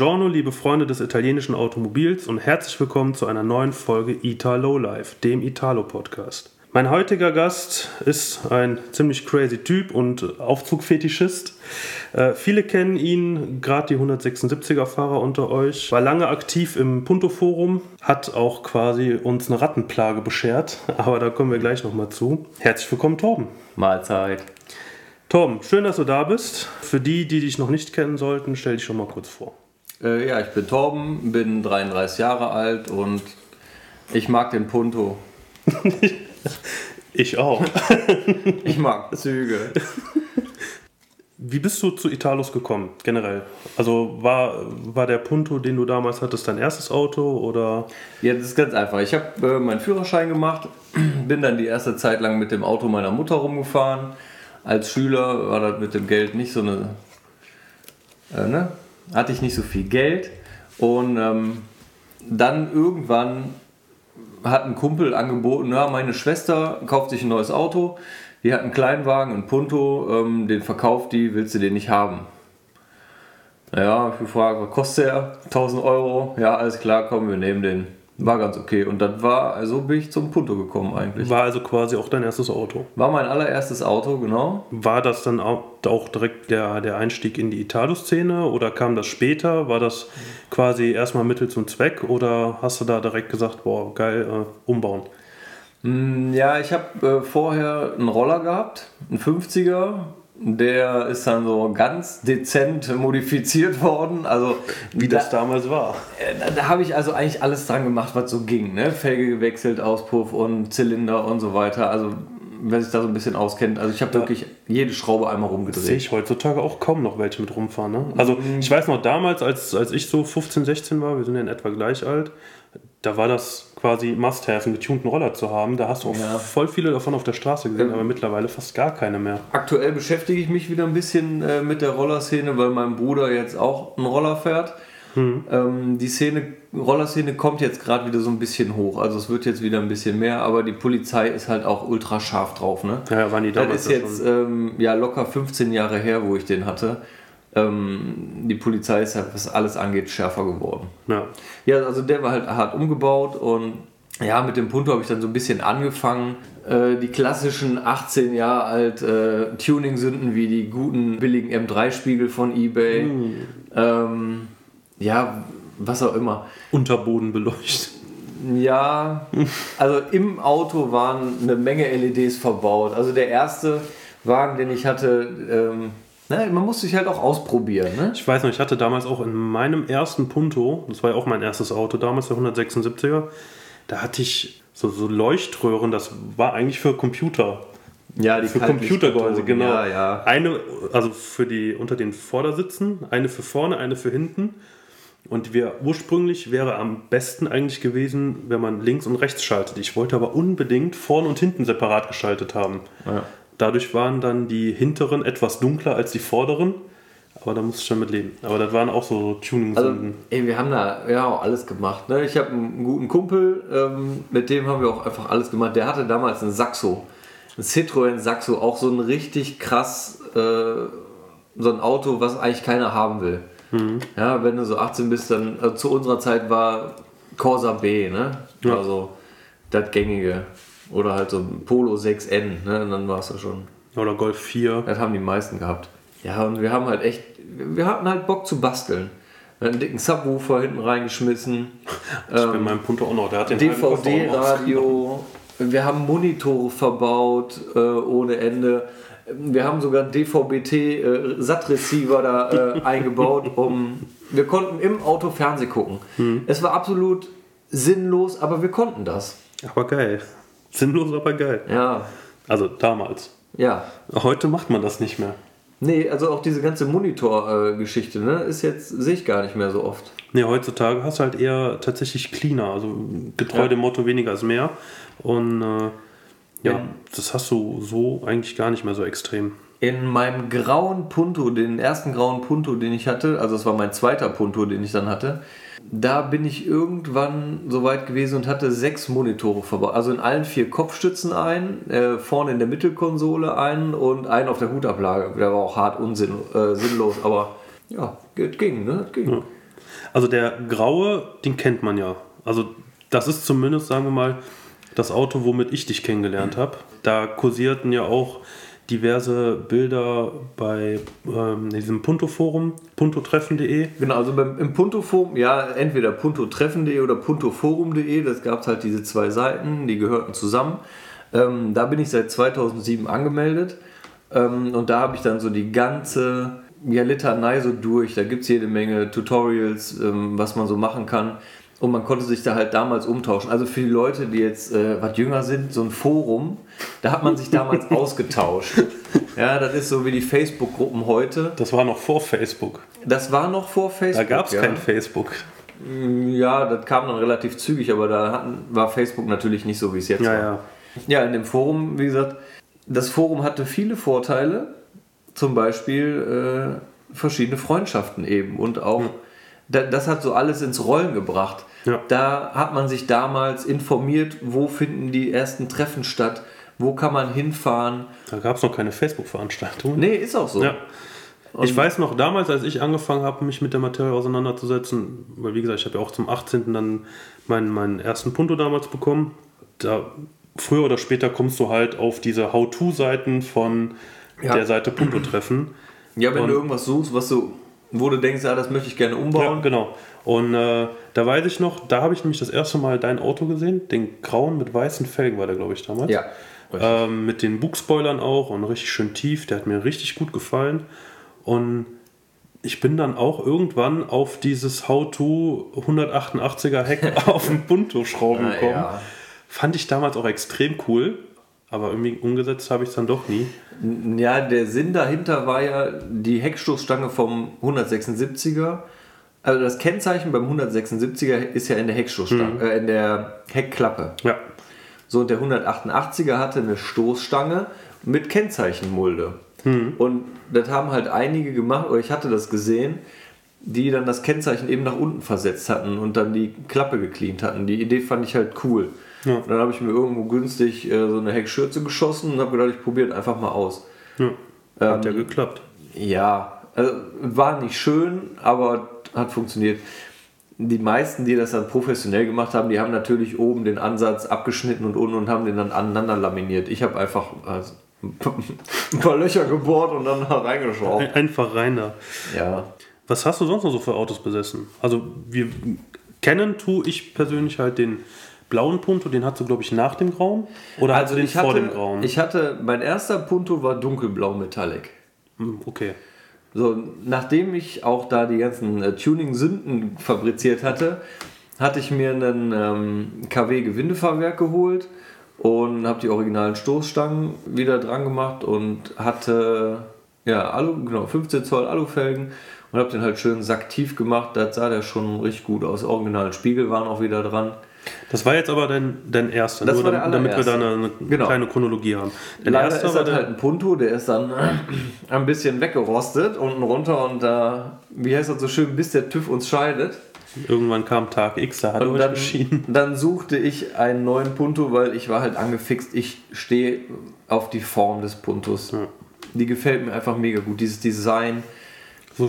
Buongiorno, liebe Freunde des italienischen Automobils und herzlich willkommen zu einer neuen Folge Italo Life, dem Italo-Podcast. Mein heutiger Gast ist ein ziemlich crazy Typ und Aufzugfetischist. Äh, viele kennen ihn, gerade die 176er-Fahrer unter euch. War lange aktiv im Punto-Forum, hat auch quasi uns eine Rattenplage beschert, aber da kommen wir gleich nochmal zu. Herzlich willkommen, Torben. Mahlzeit. Torben, schön, dass du da bist. Für die, die dich noch nicht kennen sollten, stell dich schon mal kurz vor. Äh, ja, ich bin Torben, bin 33 Jahre alt und ich mag den Punto. ich auch. ich mag Züge. Wie bist du zu Italus gekommen, generell? Also war, war der Punto, den du damals hattest, dein erstes Auto oder? Ja, das ist ganz einfach. Ich habe äh, meinen Führerschein gemacht, bin dann die erste Zeit lang mit dem Auto meiner Mutter rumgefahren. Als Schüler war das mit dem Geld nicht so eine. Äh, ne? Hatte ich nicht so viel Geld. Und ähm, dann irgendwann hat ein Kumpel angeboten, ja, meine Schwester kauft sich ein neues Auto, die hat einen Kleinwagen, einen Punto, ähm, den verkauft die, willst du den nicht haben? Naja, ich gefragt, was kostet der? 1000 Euro? Ja, alles klar, komm, wir nehmen den. War ganz okay. Und das war, also bin ich zum Punto gekommen eigentlich. War also quasi auch dein erstes Auto? War mein allererstes Auto, genau. War das dann auch, direkt der, der Einstieg in die Italo-Szene oder kam das später? War das quasi erstmal Mittel zum Zweck oder hast du da direkt gesagt, boah, geil, äh, umbauen? Mm, ja, ich habe äh, vorher einen Roller gehabt, einen 50er, der ist dann so ganz dezent modifiziert worden. Also wie das da, damals war. Äh, da, da habe ich also eigentlich alles dran gemacht, was so ging. Ne? Felge gewechselt, Auspuff und Zylinder und so weiter. Also wer sich da so ein bisschen auskennt. Also ich habe ja. wirklich jede Schraube einmal rumgedreht. Sehe ich heutzutage auch kaum noch welche mit rumfahren. Ne? Also mhm. ich weiß noch damals, als, als ich so 15, 16 war, wir sind ja in etwa gleich alt, da war das quasi Must-Have, einen getunten Roller zu haben. Da hast du auch ja. voll viele davon auf der Straße gesehen, ähm, aber mittlerweile fast gar keine mehr. Aktuell beschäftige ich mich wieder ein bisschen äh, mit der Rollerszene, weil mein Bruder jetzt auch einen Roller fährt. Hm. Ähm, die Szene, Rollerszene kommt jetzt gerade wieder so ein bisschen hoch. Also es wird jetzt wieder ein bisschen mehr, aber die Polizei ist halt auch ultra scharf drauf. Ne? Ja, waren die damals Das ist jetzt ähm, ja locker 15 Jahre her, wo ich den hatte ähm, die Polizei ist ja, was alles angeht, schärfer geworden. Ja. ja, also der war halt hart umgebaut und ja, mit dem Punto habe ich dann so ein bisschen angefangen. Äh, die klassischen 18 Jahre alt äh, Tuning-Sünden wie die guten billigen M3-Spiegel von eBay. Mm. Ähm, ja, was auch immer. Unterboden beleuchtet. Ja, also im Auto waren eine Menge LEDs verbaut. Also der erste Wagen, den ich hatte, ähm, Ne, man muss sich halt auch ausprobieren. Ne? Ich weiß noch, ich hatte damals auch in meinem ersten Punto, das war ja auch mein erstes Auto damals, der 176er, da hatte ich so, so Leuchtröhren, das war eigentlich für Computer. Ja, die für Computergehäuse, genau. Ja, ja. Eine, also für die unter den Vordersitzen, eine für vorne, eine für hinten. Und wir ursprünglich wäre am besten eigentlich gewesen, wenn man links und rechts schaltet. Ich wollte aber unbedingt vorne und hinten separat geschaltet haben. Ja. Dadurch waren dann die hinteren etwas dunkler als die vorderen. Aber da musst du schon mit leben. Aber das waren auch so tuning also, ey, Wir haben da ja auch alles gemacht. Ne? Ich habe einen guten Kumpel, ähm, mit dem haben wir auch einfach alles gemacht. Der hatte damals einen Saxo. Ein Citroën Saxo. Auch so ein richtig krass, äh, so ein Auto, was eigentlich keiner haben will. Mhm. Ja, wenn du so 18 bist, dann also zu unserer Zeit war Corsa B, ne? Ja. Also das gängige. Oder halt so ein Polo 6N, ne? Und dann war es ja schon. Oder Golf 4. Das haben die meisten gehabt. Ja, und wir haben halt echt, wir hatten halt Bock zu basteln. einen dicken Subwoofer hinten reingeschmissen. Ich ähm, bin meinem Punto auch noch, der hat den DVD-Radio. Wir haben Monitore verbaut äh, ohne Ende. Wir haben sogar einen DVB-T-SAT-Receiver äh, da äh, eingebaut, um. Wir konnten im Auto Fernseh gucken. Hm. Es war absolut sinnlos, aber wir konnten das. Aber geil. Sinnlos, aber geil. Ja. Also damals. Ja. Heute macht man das nicht mehr. Nee, also auch diese ganze Monitor-Geschichte, ne, ist jetzt, sehe ich gar nicht mehr so oft. Nee, heutzutage hast du halt eher tatsächlich cleaner, also getreu ja. dem Motto weniger ist mehr. Und äh, ja, in, das hast du so eigentlich gar nicht mehr so extrem. In meinem grauen Punto, den ersten grauen Punto, den ich hatte, also es war mein zweiter Punto, den ich dann hatte, da bin ich irgendwann so weit gewesen und hatte sechs Monitore verbaut. Also in allen vier Kopfstützen ein, äh, vorne in der Mittelkonsole einen und einen auf der Hutablage. Der war auch hart unsinnlos, äh, aber ja, es ging, ne? Ging. Ja. Also der graue, den kennt man ja. Also das ist zumindest, sagen wir mal, das Auto, womit ich dich kennengelernt habe. Da kursierten ja auch diverse Bilder bei ähm, diesem Punto-Forum, puntotreffen.de. Genau, also beim, im Punto-Forum, ja, entweder puntotreffen.de oder puntoforum.de, das gab es halt diese zwei Seiten, die gehörten zusammen. Ähm, da bin ich seit 2007 angemeldet ähm, und da habe ich dann so die ganze ja, Litanei so durch. Da gibt es jede Menge Tutorials, ähm, was man so machen kann. Und man konnte sich da halt damals umtauschen. Also für die Leute, die jetzt äh, was jünger sind, so ein Forum, da hat man sich damals ausgetauscht. Ja, das ist so wie die Facebook-Gruppen heute. Das war noch vor Facebook. Das war noch vor Facebook. Da gab es ja. kein Facebook. Ja, das kam dann relativ zügig, aber da hatten, war Facebook natürlich nicht so, wie es jetzt Ja, war. ja. Ja, in dem Forum, wie gesagt, das Forum hatte viele Vorteile, zum Beispiel äh, verschiedene Freundschaften eben und auch, da, das hat so alles ins Rollen gebracht. Ja. Da hat man sich damals informiert, wo finden die ersten Treffen statt, wo kann man hinfahren. Da gab es noch keine Facebook-Veranstaltungen. Nee, ist auch so. Ja. Ich weiß noch, damals, als ich angefangen habe, mich mit der Materie auseinanderzusetzen, weil wie gesagt, ich habe ja auch zum 18. dann meinen, meinen ersten Punto damals bekommen. Da, früher oder später kommst du halt auf diese How-To-Seiten von Ja. der Seite Punto treffen. Ja, wenn Und- du irgendwas suchst, was du, wo du denkst, ja, das möchte ich gerne Ja, umbauen. genau. Und äh, da weiß ich noch, da habe ich nämlich das erste Mal dein Auto gesehen. Den grauen mit weißen Felgen war der, glaube ich, damals. Ja. Ähm, mit den Bugspoilern auch und richtig schön tief. Der hat mir richtig gut gefallen. Und ich bin dann auch irgendwann auf dieses How-To 188er Heck auf dem Punto schrauben Na gekommen. ja. Fand ich damals auch extrem cool. Aber irgendwie umgesetzt habe ich es dann doch nie. Ja, der Sinn dahinter war ja die Heckstoßstange vom 176er. Also das Kennzeichen beim 176er ist ja in der Heckstoßstange, äh, in der Heckklappe. Ja. So, und der 188er hatte eine Stoßstange mit Kennzeichenmulde. Und das haben halt einige gemacht, oder ich hatte das gesehen, die dann das Kennzeichen eben nach unten versetzt hatten und dann die Klappe gecleant hatten. Die Idee fand ich halt cool. Ja. Und dann habe ich mir irgendwo günstig äh, so eine Heckschürze geschossen und habe gedacht, ich probiere einfach mal aus. ja. Hat Ähm, ja geklappt. Ja, also war nicht schön, aber hat funktioniert. Die meisten, die das dann professionell gemacht haben, die haben natürlich oben den Ansatz abgeschnitten und unten und haben den dann aneinander laminiert. Ich habe einfach also, ein paar Löcher gebohrt und dann reingeschraubt. Ein- Einfach rein da. Ja. Was hast du sonst noch so für Autos besessen? Also wir kennen tue ich persönlich halt den blauen Punto, den hast du glaube ich nach dem Grauen oder hast Also du den vor hatte, dem Grauen? ich hatte, mein erster Punto war dunkelblau Metallic. Hm, okay. So, nachdem ich auch da die ganzen äh, Tuning-Sünden fabriziert hatte, hatte ich mir einen ähm, KW-Gewindefahrwerk geholt und habe die originalen Stoßstangen wieder dran gemacht und hatte ja Alu, genau 15 Zoll Alufelgen und habe den halt schön sacktief gemacht. Da sah der schon richtig gut aus. Originalen Spiegel waren auch wieder dran. Das war jetzt aber dein, dein erster, Das nur war der damit, wir da eine Genau. kleine Chronologie haben. Dein Leider erster ist war das der, halt ein Punto, der ist dann ein bisschen weggerostet unten runter und da, wie heißt das so schön, bis der TÜV uns scheidet. irgendwann kam Tag X, da hat er Und dann, beschieden. dann suchte ich einen neuen Punto, weil ich war halt angefixt. Ich stehe auf die Form des Puntos. Die gefällt mir einfach mega gut. Dieses Design.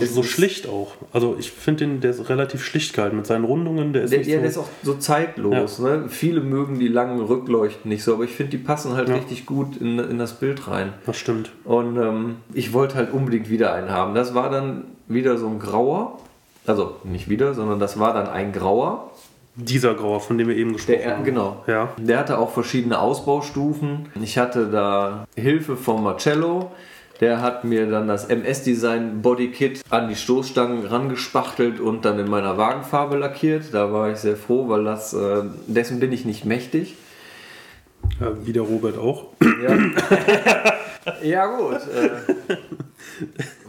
So, so schlicht auch. Also ich finde den, der ist relativ schlicht gehalten mit seinen Rundungen. Der ist Der, ja, so, der ist auch so zeitlos. Ne? Viele mögen die langen Rückleuchten nicht so, aber ich finde, die passen halt Ja. richtig gut in, in das Bild rein. das stimmt. Und ähm, ich wollte halt unbedingt wieder einen haben. Das war dann wieder so ein grauer. Also nicht wieder, sondern das war dann ein grauer. Dieser Grauer, von dem wir eben gesprochen Der, haben. genau. Ja. Der hatte auch verschiedene Ausbaustufen. Ich hatte da Hilfe von Marcello. Der hat mir dann das MS-Design Bodykit an die Stoßstangen rangespachtelt und dann in meiner Wagenfarbe lackiert. Da war ich sehr froh, weil das, äh, dessen bin ich nicht mächtig. ja, wie der Robert auch. Ja, ja gut. Äh,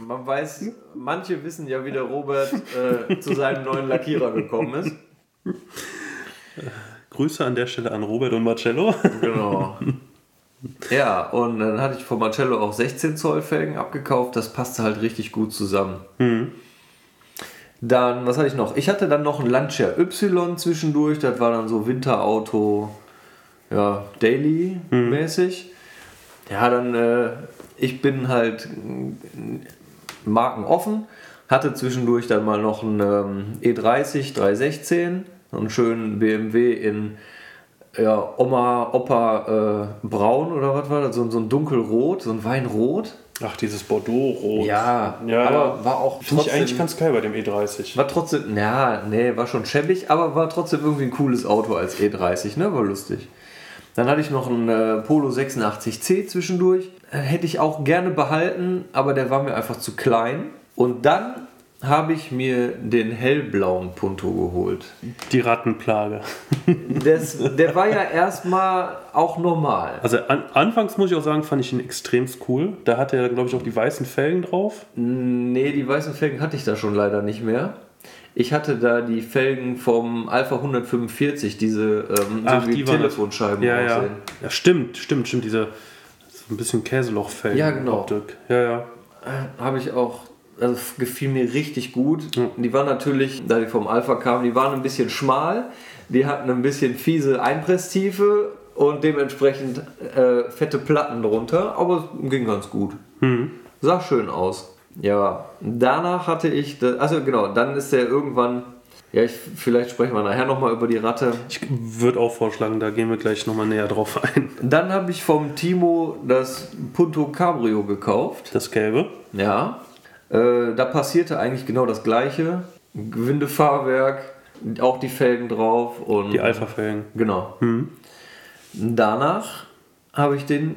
man weiß, manche wissen ja, wie der Robert äh, zu seinem neuen Lackierer gekommen ist. Grüße an der Stelle an Robert und Marcello. Genau. Ja, und dann hatte ich von Marcello auch 16 Zoll Felgen abgekauft. Das passte halt richtig gut zusammen. Dann, was hatte ich noch? Ich hatte dann noch ein Lancia Y zwischendurch. Das war dann so Winterauto, ja, Daily-mäßig. Ja, dann, äh, ich bin halt mm, markenoffen. Hatte zwischendurch dann mal noch einen ähm, E30 316, so einen schönen BMW in ja, Oma, Opa äh, Braun oder was war das? So, so ein dunkelrot, so ein Weinrot. Ach, dieses Bordeaux-Rot. Ja, ja, aber war auch Finde ich eigentlich ganz geil bei dem E30. War trotzdem, ja, nee, war schon schäbig, aber war trotzdem irgendwie ein cooles Auto als E30, ne? War lustig. Dann hatte ich noch einen äh, Polo 86C zwischendurch. Äh, hätte ich auch gerne behalten, aber der war mir einfach zu klein. Und dann habe ich mir den hellblauen Punto geholt. Die Rattenplage. Das, der war ja erstmal auch normal. Also an, anfangs muss ich auch sagen, fand ich ihn extremst cool. Da hatte er, glaube ich, auch die weißen Felgen drauf. Nee, die weißen Felgen hatte ich da schon leider nicht mehr. Ich hatte da die Felgen vom Alpha 145, diese ähm, Ach, so wie die. Telefonscheiben Ja, ja. aussehen. Ja, stimmt, stimmt, stimmt. Diese so ein bisschen Käselochfelgen. Ja, genau. Optik. Ja, ja. Äh, Habe ich auch, also gefiel mir richtig gut. Ja. Die waren natürlich, da die vom Alpha kamen, die waren ein bisschen schmal, die hatten ein bisschen fiese Einpresstiefe und dementsprechend äh, fette Platten drunter, aber es ging ganz gut. Mhm. Sah schön aus. Ja, danach hatte ich, das, also genau, dann ist der irgendwann, ja, ich, vielleicht sprechen wir nachher nochmal über die Ratte. Ich würde auch vorschlagen, da gehen wir gleich nochmal näher drauf ein. Dann habe ich vom Timo das Punto Cabrio gekauft. Das Gelbe. Ja, äh, da passierte eigentlich genau das gleiche. Gewindefahrwerk, auch die Felgen drauf und Die Alpha-Felgen. genau. Danach habe ich den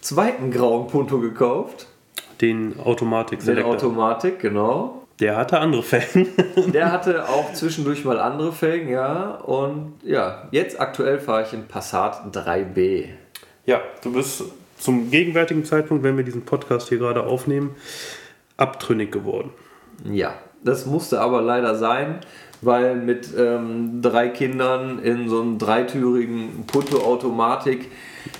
zweiten grauen Punto gekauft, Den Automatik den Selector. Automatik, genau. Der hatte andere Felgen. Der hatte auch zwischendurch mal andere Felgen, ja. Und ja, jetzt aktuell fahre ich in Passat 3B. ja, du bist zum gegenwärtigen Zeitpunkt, wenn wir diesen Podcast hier gerade aufnehmen, abtrünnig geworden. Ja, das musste aber leider sein, weil mit ähm, drei Kindern in so einem dreitürigen Punto-Automatik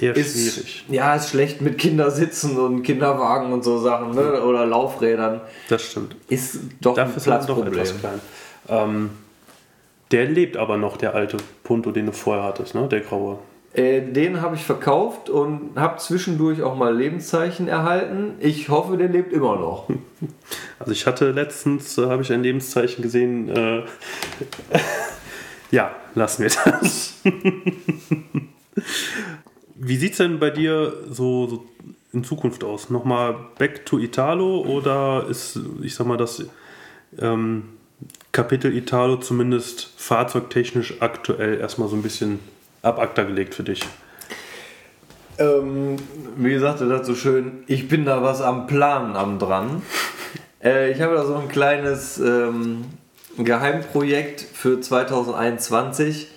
Eher ist, schwierig. ja, ist schlecht mit Kindersitzen und Kinderwagen und so Sachen ne? oder Laufrädern. Das stimmt. Ist doch Dafür ein er doch Platzproblem. etwas klein. Ähm, der lebt aber noch, der alte Punto, den du vorher hattest, ne? Der graue. Äh, den habe ich verkauft und habe zwischendurch auch mal Lebenszeichen erhalten. Ich hoffe, der lebt immer noch. Also ich hatte letztens, äh, habe ich ein Lebenszeichen gesehen, äh, ja, lassen wir das. Wie sieht es denn bei dir so, so in Zukunft aus? Nochmal back to Italo oder ist, ich sag mal, das ähm, Kapitel Italo zumindest fahrzeugtechnisch aktuell erstmal so ein bisschen ab ACTA gelegt für dich? Ähm, wie gesagt, das so schön, ich bin da was am Planen am dran. äh, ich habe da so ein kleines ähm, Geheimprojekt für 2021,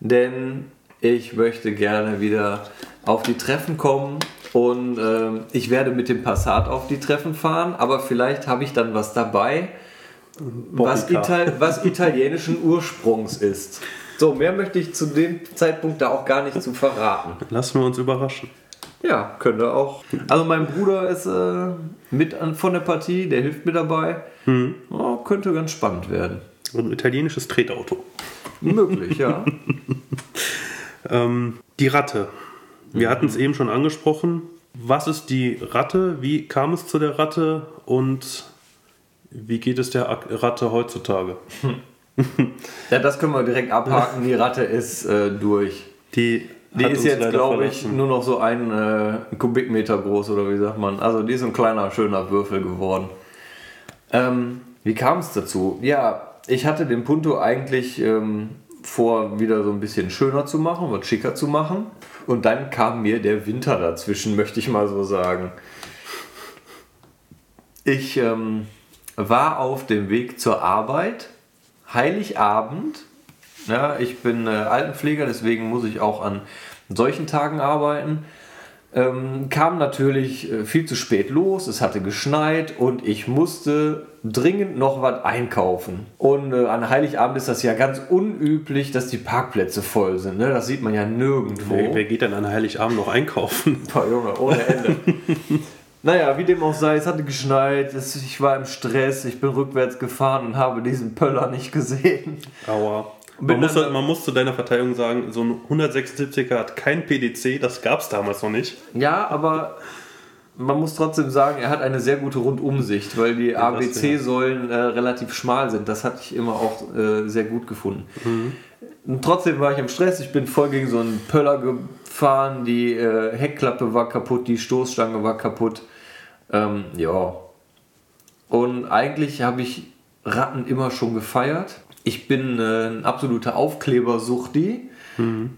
denn ich möchte gerne wieder auf die Treffen kommen und ähm, ich werde mit dem Passat auf die Treffen fahren, aber vielleicht habe ich dann was dabei, was. Ital was italienischen Ursprungs ist. So, mehr möchte ich zu dem Zeitpunkt da auch gar nicht zu verraten. Lassen wir uns überraschen. Ja, könnte auch. Also mein Bruder ist äh, mit an, von der Partie, der hilft mir dabei. Oh, könnte ganz spannend werden. Ein italienisches Tretauto. Möglich, ja. Ähm, die Ratte. Wir hatten es eben schon angesprochen. Was ist die Ratte? Wie kam es zu der Ratte? Und wie geht es der Ratte heutzutage? ja, das können wir direkt abhaken. Die Ratte ist äh, durch. Die, Die ist jetzt, glaube ich, nur noch so ein äh, Kubikmeter groß oder wie sagt man. Also die ist ein kleiner, schöner Würfel geworden. Ähm, wie kam es dazu? Ja, ich hatte den Punto eigentlich ähm, vor, wieder so ein bisschen schöner zu machen, was schicker zu machen. Und dann kam mir der Winter dazwischen, möchte ich mal so sagen. Ich ähm, war auf dem Weg zur Arbeit, Heiligabend. Ja, ich bin äh, Altenpfleger, deswegen muss ich auch an solchen Tagen arbeiten. Ähm, kam natürlich äh, viel zu spät los, es hatte geschneit und ich musste dringend noch was einkaufen. Und äh, an Heiligabend ist das ja ganz unüblich, dass die Parkplätze voll sind. Ne? Das sieht man ja nirgendwo. Wer, wer geht denn an Heiligabend noch einkaufen? Boah, Junge, ohne Ende. naja, wie dem auch sei, es hatte geschneit, es, ich war im Stress, ich bin rückwärts gefahren und habe diesen Pöller nicht gesehen. Aua. Man muss, man muss zu deiner Verteidigung sagen, so ein 176er hat kein PDC, das gab es damals noch nicht. Ja, aber man muss trotzdem sagen, er hat eine sehr gute Rundumsicht, weil die Ja, ABC-Säulen äh, relativ schmal sind. Das hatte ich immer auch äh, sehr gut gefunden. Und trotzdem war ich im Stress. Ich bin voll gegen so einen Pöller gefahren. Die äh, Heckklappe war kaputt, die Stoßstange war kaputt. Ähm, ja. Und eigentlich habe ich Ratten immer schon gefeiert. Ich bin äh, ein absoluter Aufklebersuchti.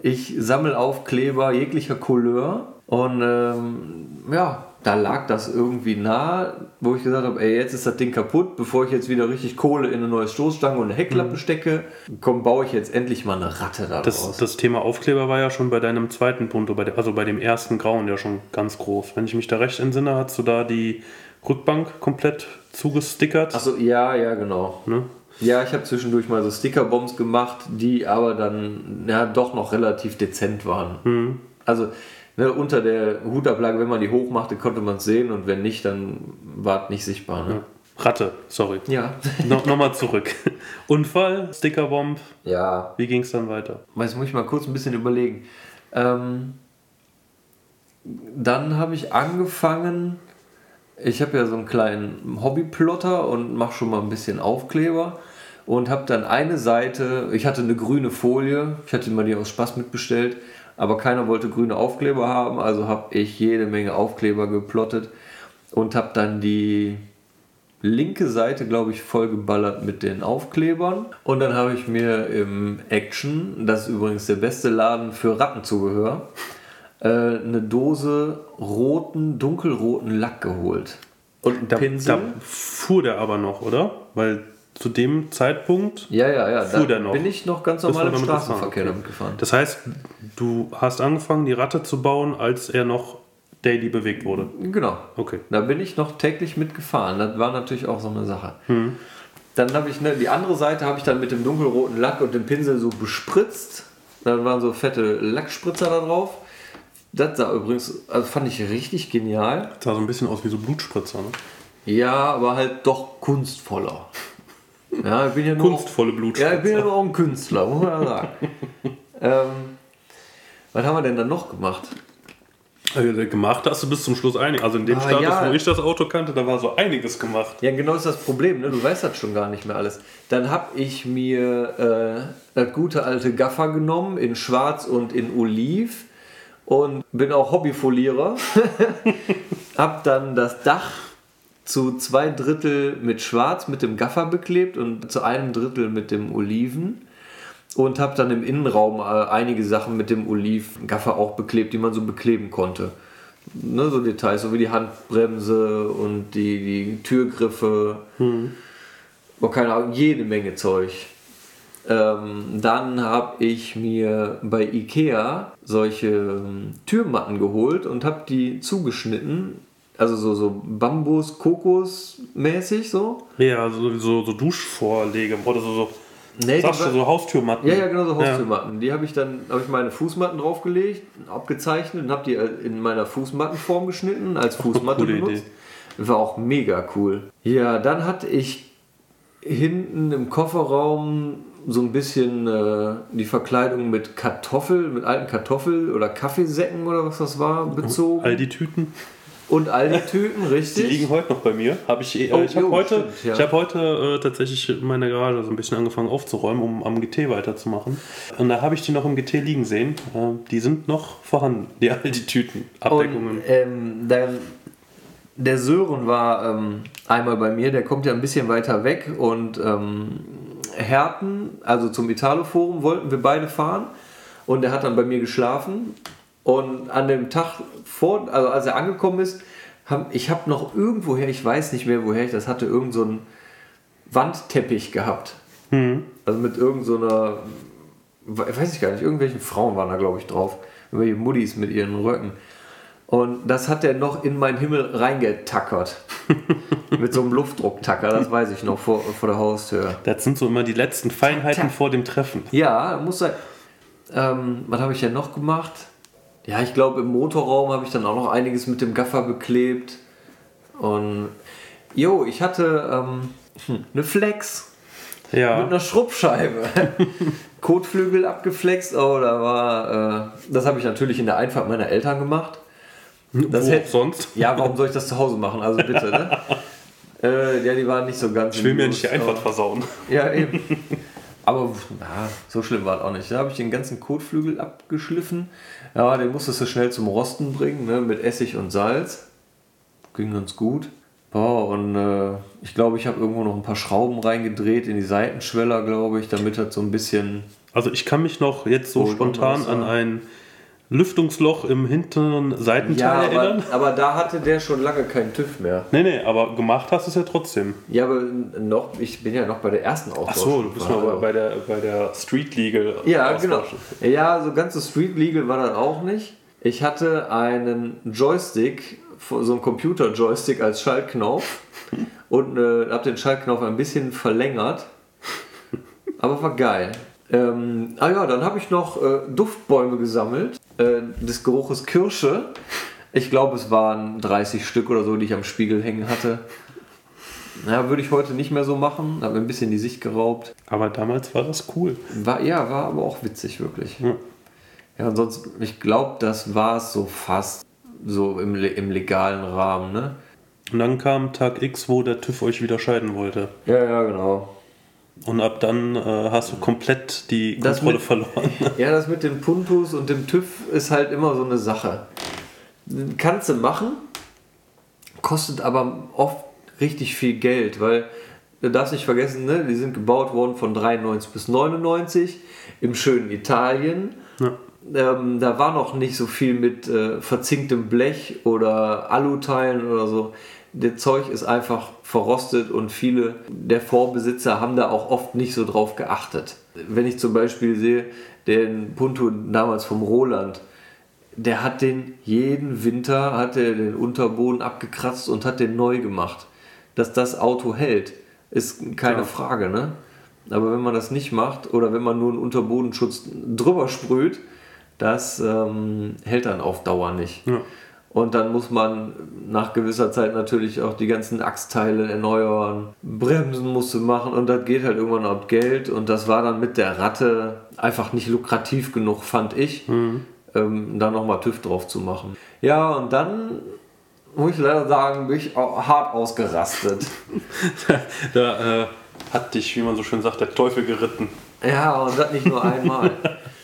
Ich sammle Aufkleber jeglicher Couleur. Und ähm, ja, da lag das irgendwie nah, wo ich gesagt habe, ey, jetzt ist das Ding kaputt, bevor ich jetzt wieder richtig Kohle in eine neue Stoßstange und eine Heckklappe stecke, komm, baue ich jetzt endlich mal eine Ratte da Das, das Thema Aufkleber war ja schon bei deinem zweiten Punto, bei der, also bei dem ersten Grauen ja schon ganz groß. Wenn ich mich da recht entsinne, hast du da die Rückbank komplett zugestickert. Achso, ja, ja, genau. Ne? Ja, ich habe zwischendurch mal so Stickerbombs gemacht, die aber dann ja doch noch relativ dezent waren. Also ne, unter der Hutablage, wenn man die hochmachte, konnte man es sehen und wenn nicht, dann war es nicht sichtbar. Ne? Ratte, sorry. Ja. No, Nochmal zurück. Unfall, Stickerbomb, Ja. wie ging es dann weiter? Jetzt muss ich mal kurz ein bisschen überlegen. Ähm, dann habe ich angefangen, ich habe ja so einen kleinen Hobbyplotter und mache schon mal ein bisschen Aufkleber und habe dann eine Seite, ich hatte eine grüne Folie, ich hatte mal die aus Spaß mitbestellt, aber keiner wollte grüne Aufkleber haben, also habe ich jede Menge Aufkleber geplottet und habe dann die linke Seite, glaube ich, vollgeballert mit den Aufklebern. Und dann habe ich mir im Action, das ist übrigens der beste Laden für Rattenzubehör, äh, eine Dose roten, dunkelroten Lack geholt. Und einen Da, Pinsel. da fuhr der aber noch, oder? Weil zu dem Zeitpunkt ja, ja, ja. fuhr der noch. bin ich noch ganz normal im Straßenverkehr damit gefahren. Das heißt, du hast angefangen, die Ratte zu bauen, als er noch daily bewegt wurde. Genau. Okay. Da bin ich noch täglich mitgefahren. Das war natürlich auch so eine Sache. Dann habe ich ne, die andere Seite habe ich dann mit dem dunkelroten Lack und dem Pinsel so bespritzt. Dann waren so fette Lackspritzer da drauf. Das sah übrigens, also fand ich richtig genial. Das sah so ein bisschen aus wie so Blutspritzer, ne? Ja, aber halt doch kunstvoller. Ja, ich bin ja nur Kunstvolle ja, Blutspritzer. ich bin ja nur auch ein Künstler, muss man ja sagen. ähm, was haben wir denn dann noch gemacht? Also, gemacht hast du bis zum Schluss einig. Also in dem Ah, Status, ja. wo ich das Auto kannte, da war so einiges gemacht. Ja, genau ist das Problem, ne? du weißt das schon gar nicht mehr alles. Dann habe ich mir äh, das gute alte Gaffer genommen in schwarz und in oliv und bin auch Hobbyfolierer. hab dann das Dach zu zwei Drittel mit schwarz mit dem Gaffer beklebt und zu einem Drittel mit dem Oliven. Und habe dann im Innenraum äh, einige Sachen mit dem Olivgaffer auch beklebt, die man so bekleben konnte. Ne, so Details, so wie die Handbremse und die, die Türgriffe. Oh, keine Ahnung, jede Menge Zeug. Ähm, dann habe ich mir bei Ikea solche ähm, Türmatten geholt und habe die zugeschnitten. Also so, so Bambus, Kokos mäßig so. Ja, so, so, so Duschvorlege oder so, so, Nee, sagst du, so Haustürmatten. Ja, ja, genau so Haustürmatten. Die habe ich dann, habe ich meine Fußmatten draufgelegt, abgezeichnet und habe die in meiner Fußmattenform geschnitten, als Fußmatte Coole benutzt. War auch mega cool. Ja, dann hatte ich hinten im Kofferraum so ein bisschen äh, die Verkleidung mit Kartoffel, mit alten Kartoffel- oder Kaffeesäcken oder was das war, bezogen. All die Tüten, Und all die Tüten, die richtig? liegen heute noch bei mir. Hab ich eh- Oh, ich habe heute, stimmt, ja. ich hab heute äh, tatsächlich meine Garage so ein bisschen angefangen aufzuräumen, um am GT weiterzumachen. Und da habe ich die noch im GT liegen sehen. Äh, die sind noch vorhanden, die all die Tüten, Abdeckungen. Und ähm, dann, der Sören war ähm, einmal bei mir, der kommt ja ein bisschen weiter weg und ähm, Herten, also zum Italo-Forum, wollten wir beide fahren und der hat dann bei mir geschlafen und an dem Tag vor, also als er angekommen ist, hab, ich habe noch irgendwoher, ich weiß nicht mehr woher ich das hatte, irgend so einen Wandteppich gehabt. Also mit irgend so einer, weiß ich gar nicht, irgendwelchen Frauen waren da glaube ich drauf. Irgendwelche Muddis mit ihren Röcken. Und das hat er noch in meinen Himmel reingetackert. mit so einem Luftdrucktacker, das weiß ich noch, vor, vor der Haustür. Das sind so immer die letzten Feinheiten Tja. vor dem Treffen. Ja, muss sein. Ähm, was habe ich denn noch gemacht? Ja, ich glaube, im Motorraum habe ich dann auch noch einiges mit dem Gaffer beklebt. Und jo, ich hatte ähm, hm, eine Flex mit Ja, einer Schrubbscheibe. Kotflügel abgeflext. Oh, da war. Äh, das habe ich natürlich in der Einfahrt meiner Eltern gemacht. Das Wo hätte- sonst? Ja, warum soll ich das zu Hause machen? Also bitte, ne? äh, ja, die waren nicht so ganz. Ich will mir nicht die Einfahrt versauen. Ja, eben. Aber na, so schlimm war es auch nicht. Da habe ich den ganzen Kotflügel abgeschliffen. Ja, den musstest du schnell zum Rosten bringen, ne, mit Essig und Salz. Ging ganz gut. Boah, und äh, ich glaube, ich habe irgendwo noch ein paar Schrauben reingedreht in die Seitenschweller, glaube ich, damit das so ein bisschen. Also ich kann mich noch jetzt so spontan an ein Lüftungsloch im hinteren Seitenteil Ja, aber, erinnern. aber da hatte der schon lange keinen TÜV mehr. Nee, nee, aber gemacht hast du es ja trotzdem. Ja, aber noch, ich bin ja noch bei der ersten Ausbau. Ach so, du bist noch bei der, bei der Street Legal. Ja, genau. Ja, so ganz so Street Legal war das auch nicht. Ich hatte einen Joystick, so einen Computer-Joystick als Schaltknopf und äh, habe den Schaltknopf ein bisschen verlängert. Aber war geil. Ähm, ah ja, dann habe ich noch äh, Duftbäume gesammelt, äh, des Geruches Kirsche. Ich glaube, es waren 30 Stück oder so, die ich am Spiegel hängen hatte. Ja, würde ich heute nicht mehr so machen. Habe mir ein bisschen die Sicht geraubt. Aber damals war das cool. War, ja, war aber auch witzig, wirklich. Ja. Ja, und sonst, ich glaube, das war es so fast so im, im legalen Rahmen, ne? Und dann kam Tag X, wo der TÜV euch wieder scheiden wollte. Ja, ja, genau. Und ab dann äh, hast du komplett die Das Kontrolle mit- verloren. Ja, das mit den Puntus und dem TÜV ist halt immer so eine Sache. Kannst du machen, kostet aber oft richtig viel Geld, weil du darfst nicht vergessen, ne, die sind gebaut worden von 93 bis 99 im schönen Italien. Ja. Ähm, da war noch nicht so viel mit äh, verzinktem Blech oder Aluteilen oder so. Der Zeug ist einfach verrostet und viele der Vorbesitzer haben da auch oft nicht so drauf geachtet. Wenn ich zum Beispiel sehe, den Punto damals vom Roland, der hat den jeden Winter, hat er den Unterboden abgekratzt und hat den neu gemacht. Dass das Auto hält, ist keine Ja. Frage, ne? Aber wenn man das nicht macht oder wenn man nur einen Unterbodenschutz drüber sprüht, das ähm, hält dann auf Dauer nicht. Ja. Und dann muss man nach gewisser Zeit natürlich auch die ganzen Achsteile erneuern, Bremsen musst du machen und das geht halt irgendwann ab Geld und das war dann mit der Ratte einfach nicht lukrativ genug, fand ich, ähm, da nochmal TÜV drauf zu machen. Ja, und dann muss ich leider sagen, bin ich hart ausgerastet. Da äh, hat dich, wie man so schön sagt, der Teufel geritten. Ja, und das nicht nur einmal.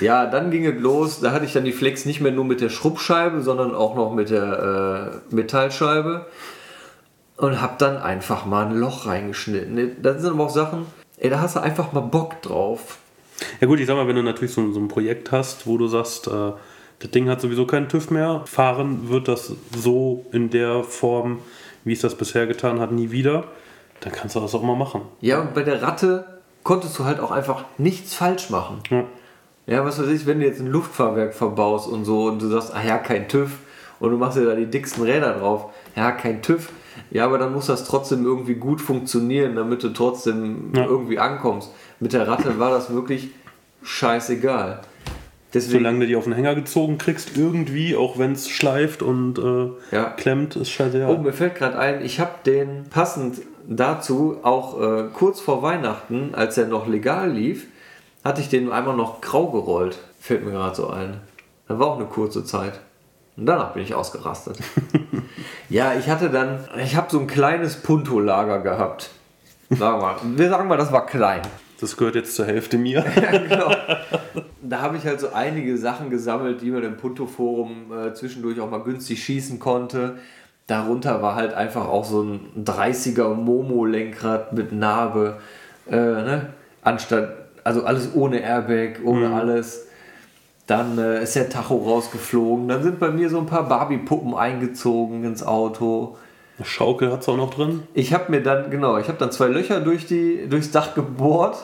Ja, dann ging es los. Da hatte ich dann die Flex nicht mehr nur mit der Schrubbscheibe, sondern auch noch mit der äh, Metallscheibe. Und hab dann einfach mal ein Loch reingeschnitten. Das sind aber auch Sachen, ey, da hast du einfach mal Bock drauf. Ja gut, ich sag mal, wenn du natürlich so, so ein Projekt hast, wo du sagst, äh, das Ding hat sowieso keinen TÜV mehr, fahren wird das so in der Form, wie es das bisher getan hat, nie wieder, dann kannst du das auch mal machen. Ja, und bei der Ratte konntest du halt auch einfach nichts falsch machen. Ja. Ja, was weiß ich, wenn du jetzt ein Luftfahrwerk verbaust und so und du sagst, ah ja, kein TÜV und du machst dir da die dicksten Räder drauf, ja, kein TÜV. Ja, aber dann muss das trotzdem irgendwie gut funktionieren, damit du trotzdem Ja. irgendwie ankommst. Mit der Ratte war das wirklich scheißegal. Deswegen, Solange du die auf den Hänger gezogen kriegst, irgendwie, auch wenn es schleift und äh, Ja. klemmt, ist scheiße. Oh, mir fällt gerade ein, ich habe den passend dazu auch äh, kurz vor Weihnachten, als er noch legal lief, hatte ich den einmal noch grau gerollt. Fällt mir gerade so ein. Da war auch eine kurze Zeit. Und danach bin ich ausgerastet. ja, ich hatte dann, ich habe so ein kleines Punto-Lager gehabt. Sagen wir, mal. wir sagen mal, das war klein. Das gehört jetzt zur Hälfte mir. Ja, genau. Da habe ich halt so einige Sachen gesammelt, die man im Punto-Forum äh, zwischendurch auch mal günstig schießen konnte. Darunter war halt einfach auch so ein 30er Momo-Lenkrad mit Narbe. Äh, ne? Anstatt, also alles ohne Airbag, ohne alles. Dann äh, ist der Tacho rausgeflogen. Dann sind bei mir so ein paar Barbie-Puppen eingezogen ins Auto. Eine Schaukel hat es auch noch drin. Ich habe mir dann, genau, ich habe dann zwei Löcher durch die, durchs Dach gebohrt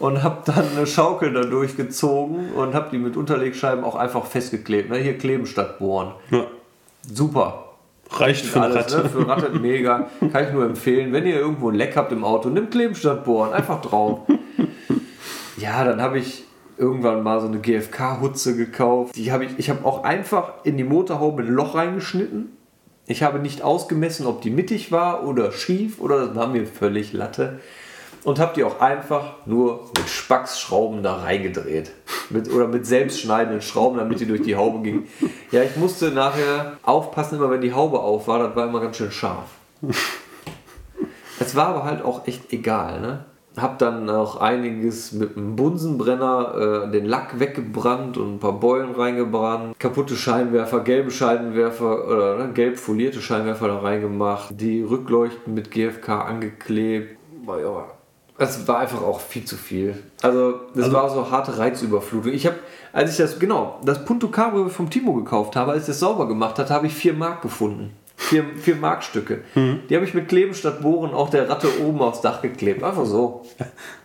und habe dann eine Schaukel da durchgezogen und habe die mit Unterlegscheiben auch einfach festgeklebt. Ne? Hier kleben statt bohren. Ja. Super. Reicht für eine Ratte. ne? Für Ratte mega. Kann ich nur empfehlen. Wenn ihr irgendwo ein Leck habt im Auto, nimmt Kleben statt bohren. Einfach drauf. Ja, dann habe ich irgendwann mal so eine GFK-Hutze gekauft. Die habe ich, ich habe auch einfach in die Motorhaube ein Loch reingeschnitten. Ich habe nicht ausgemessen, ob die mittig war oder schief oder das war mir völlig Latte. und habe die auch einfach nur mit Spacksschrauben da reingedreht. Mit, oder mit selbstschneidenden Schrauben, damit die durch die Haube ging. Ja, ich musste nachher aufpassen, immer wenn die Haube auf war, das war immer ganz schön scharf. Es war aber halt auch echt egal, ne? Hab dann auch einiges mit einem Bunsenbrenner äh, den Lack weggebrannt und ein paar Beulen reingebrannt, kaputte Scheinwerfer, gelbe Scheinwerfer oder ne, gelb folierte Scheinwerfer da reingemacht, die Rückleuchten mit GFK angeklebt. Boah, ja, es war einfach auch viel zu viel. Also, das Also- war so harte Reizüberflutung. Ich habe, als ich das, genau, das Punto Cabrio vom Timo gekauft habe, als ich das sauber gemacht hat, habe ich vier Mark gefunden. Vier, vier Markstücke. Die habe ich mit Kleben statt Bohren auch der Ratte oben aufs Dach geklebt. Einfach so.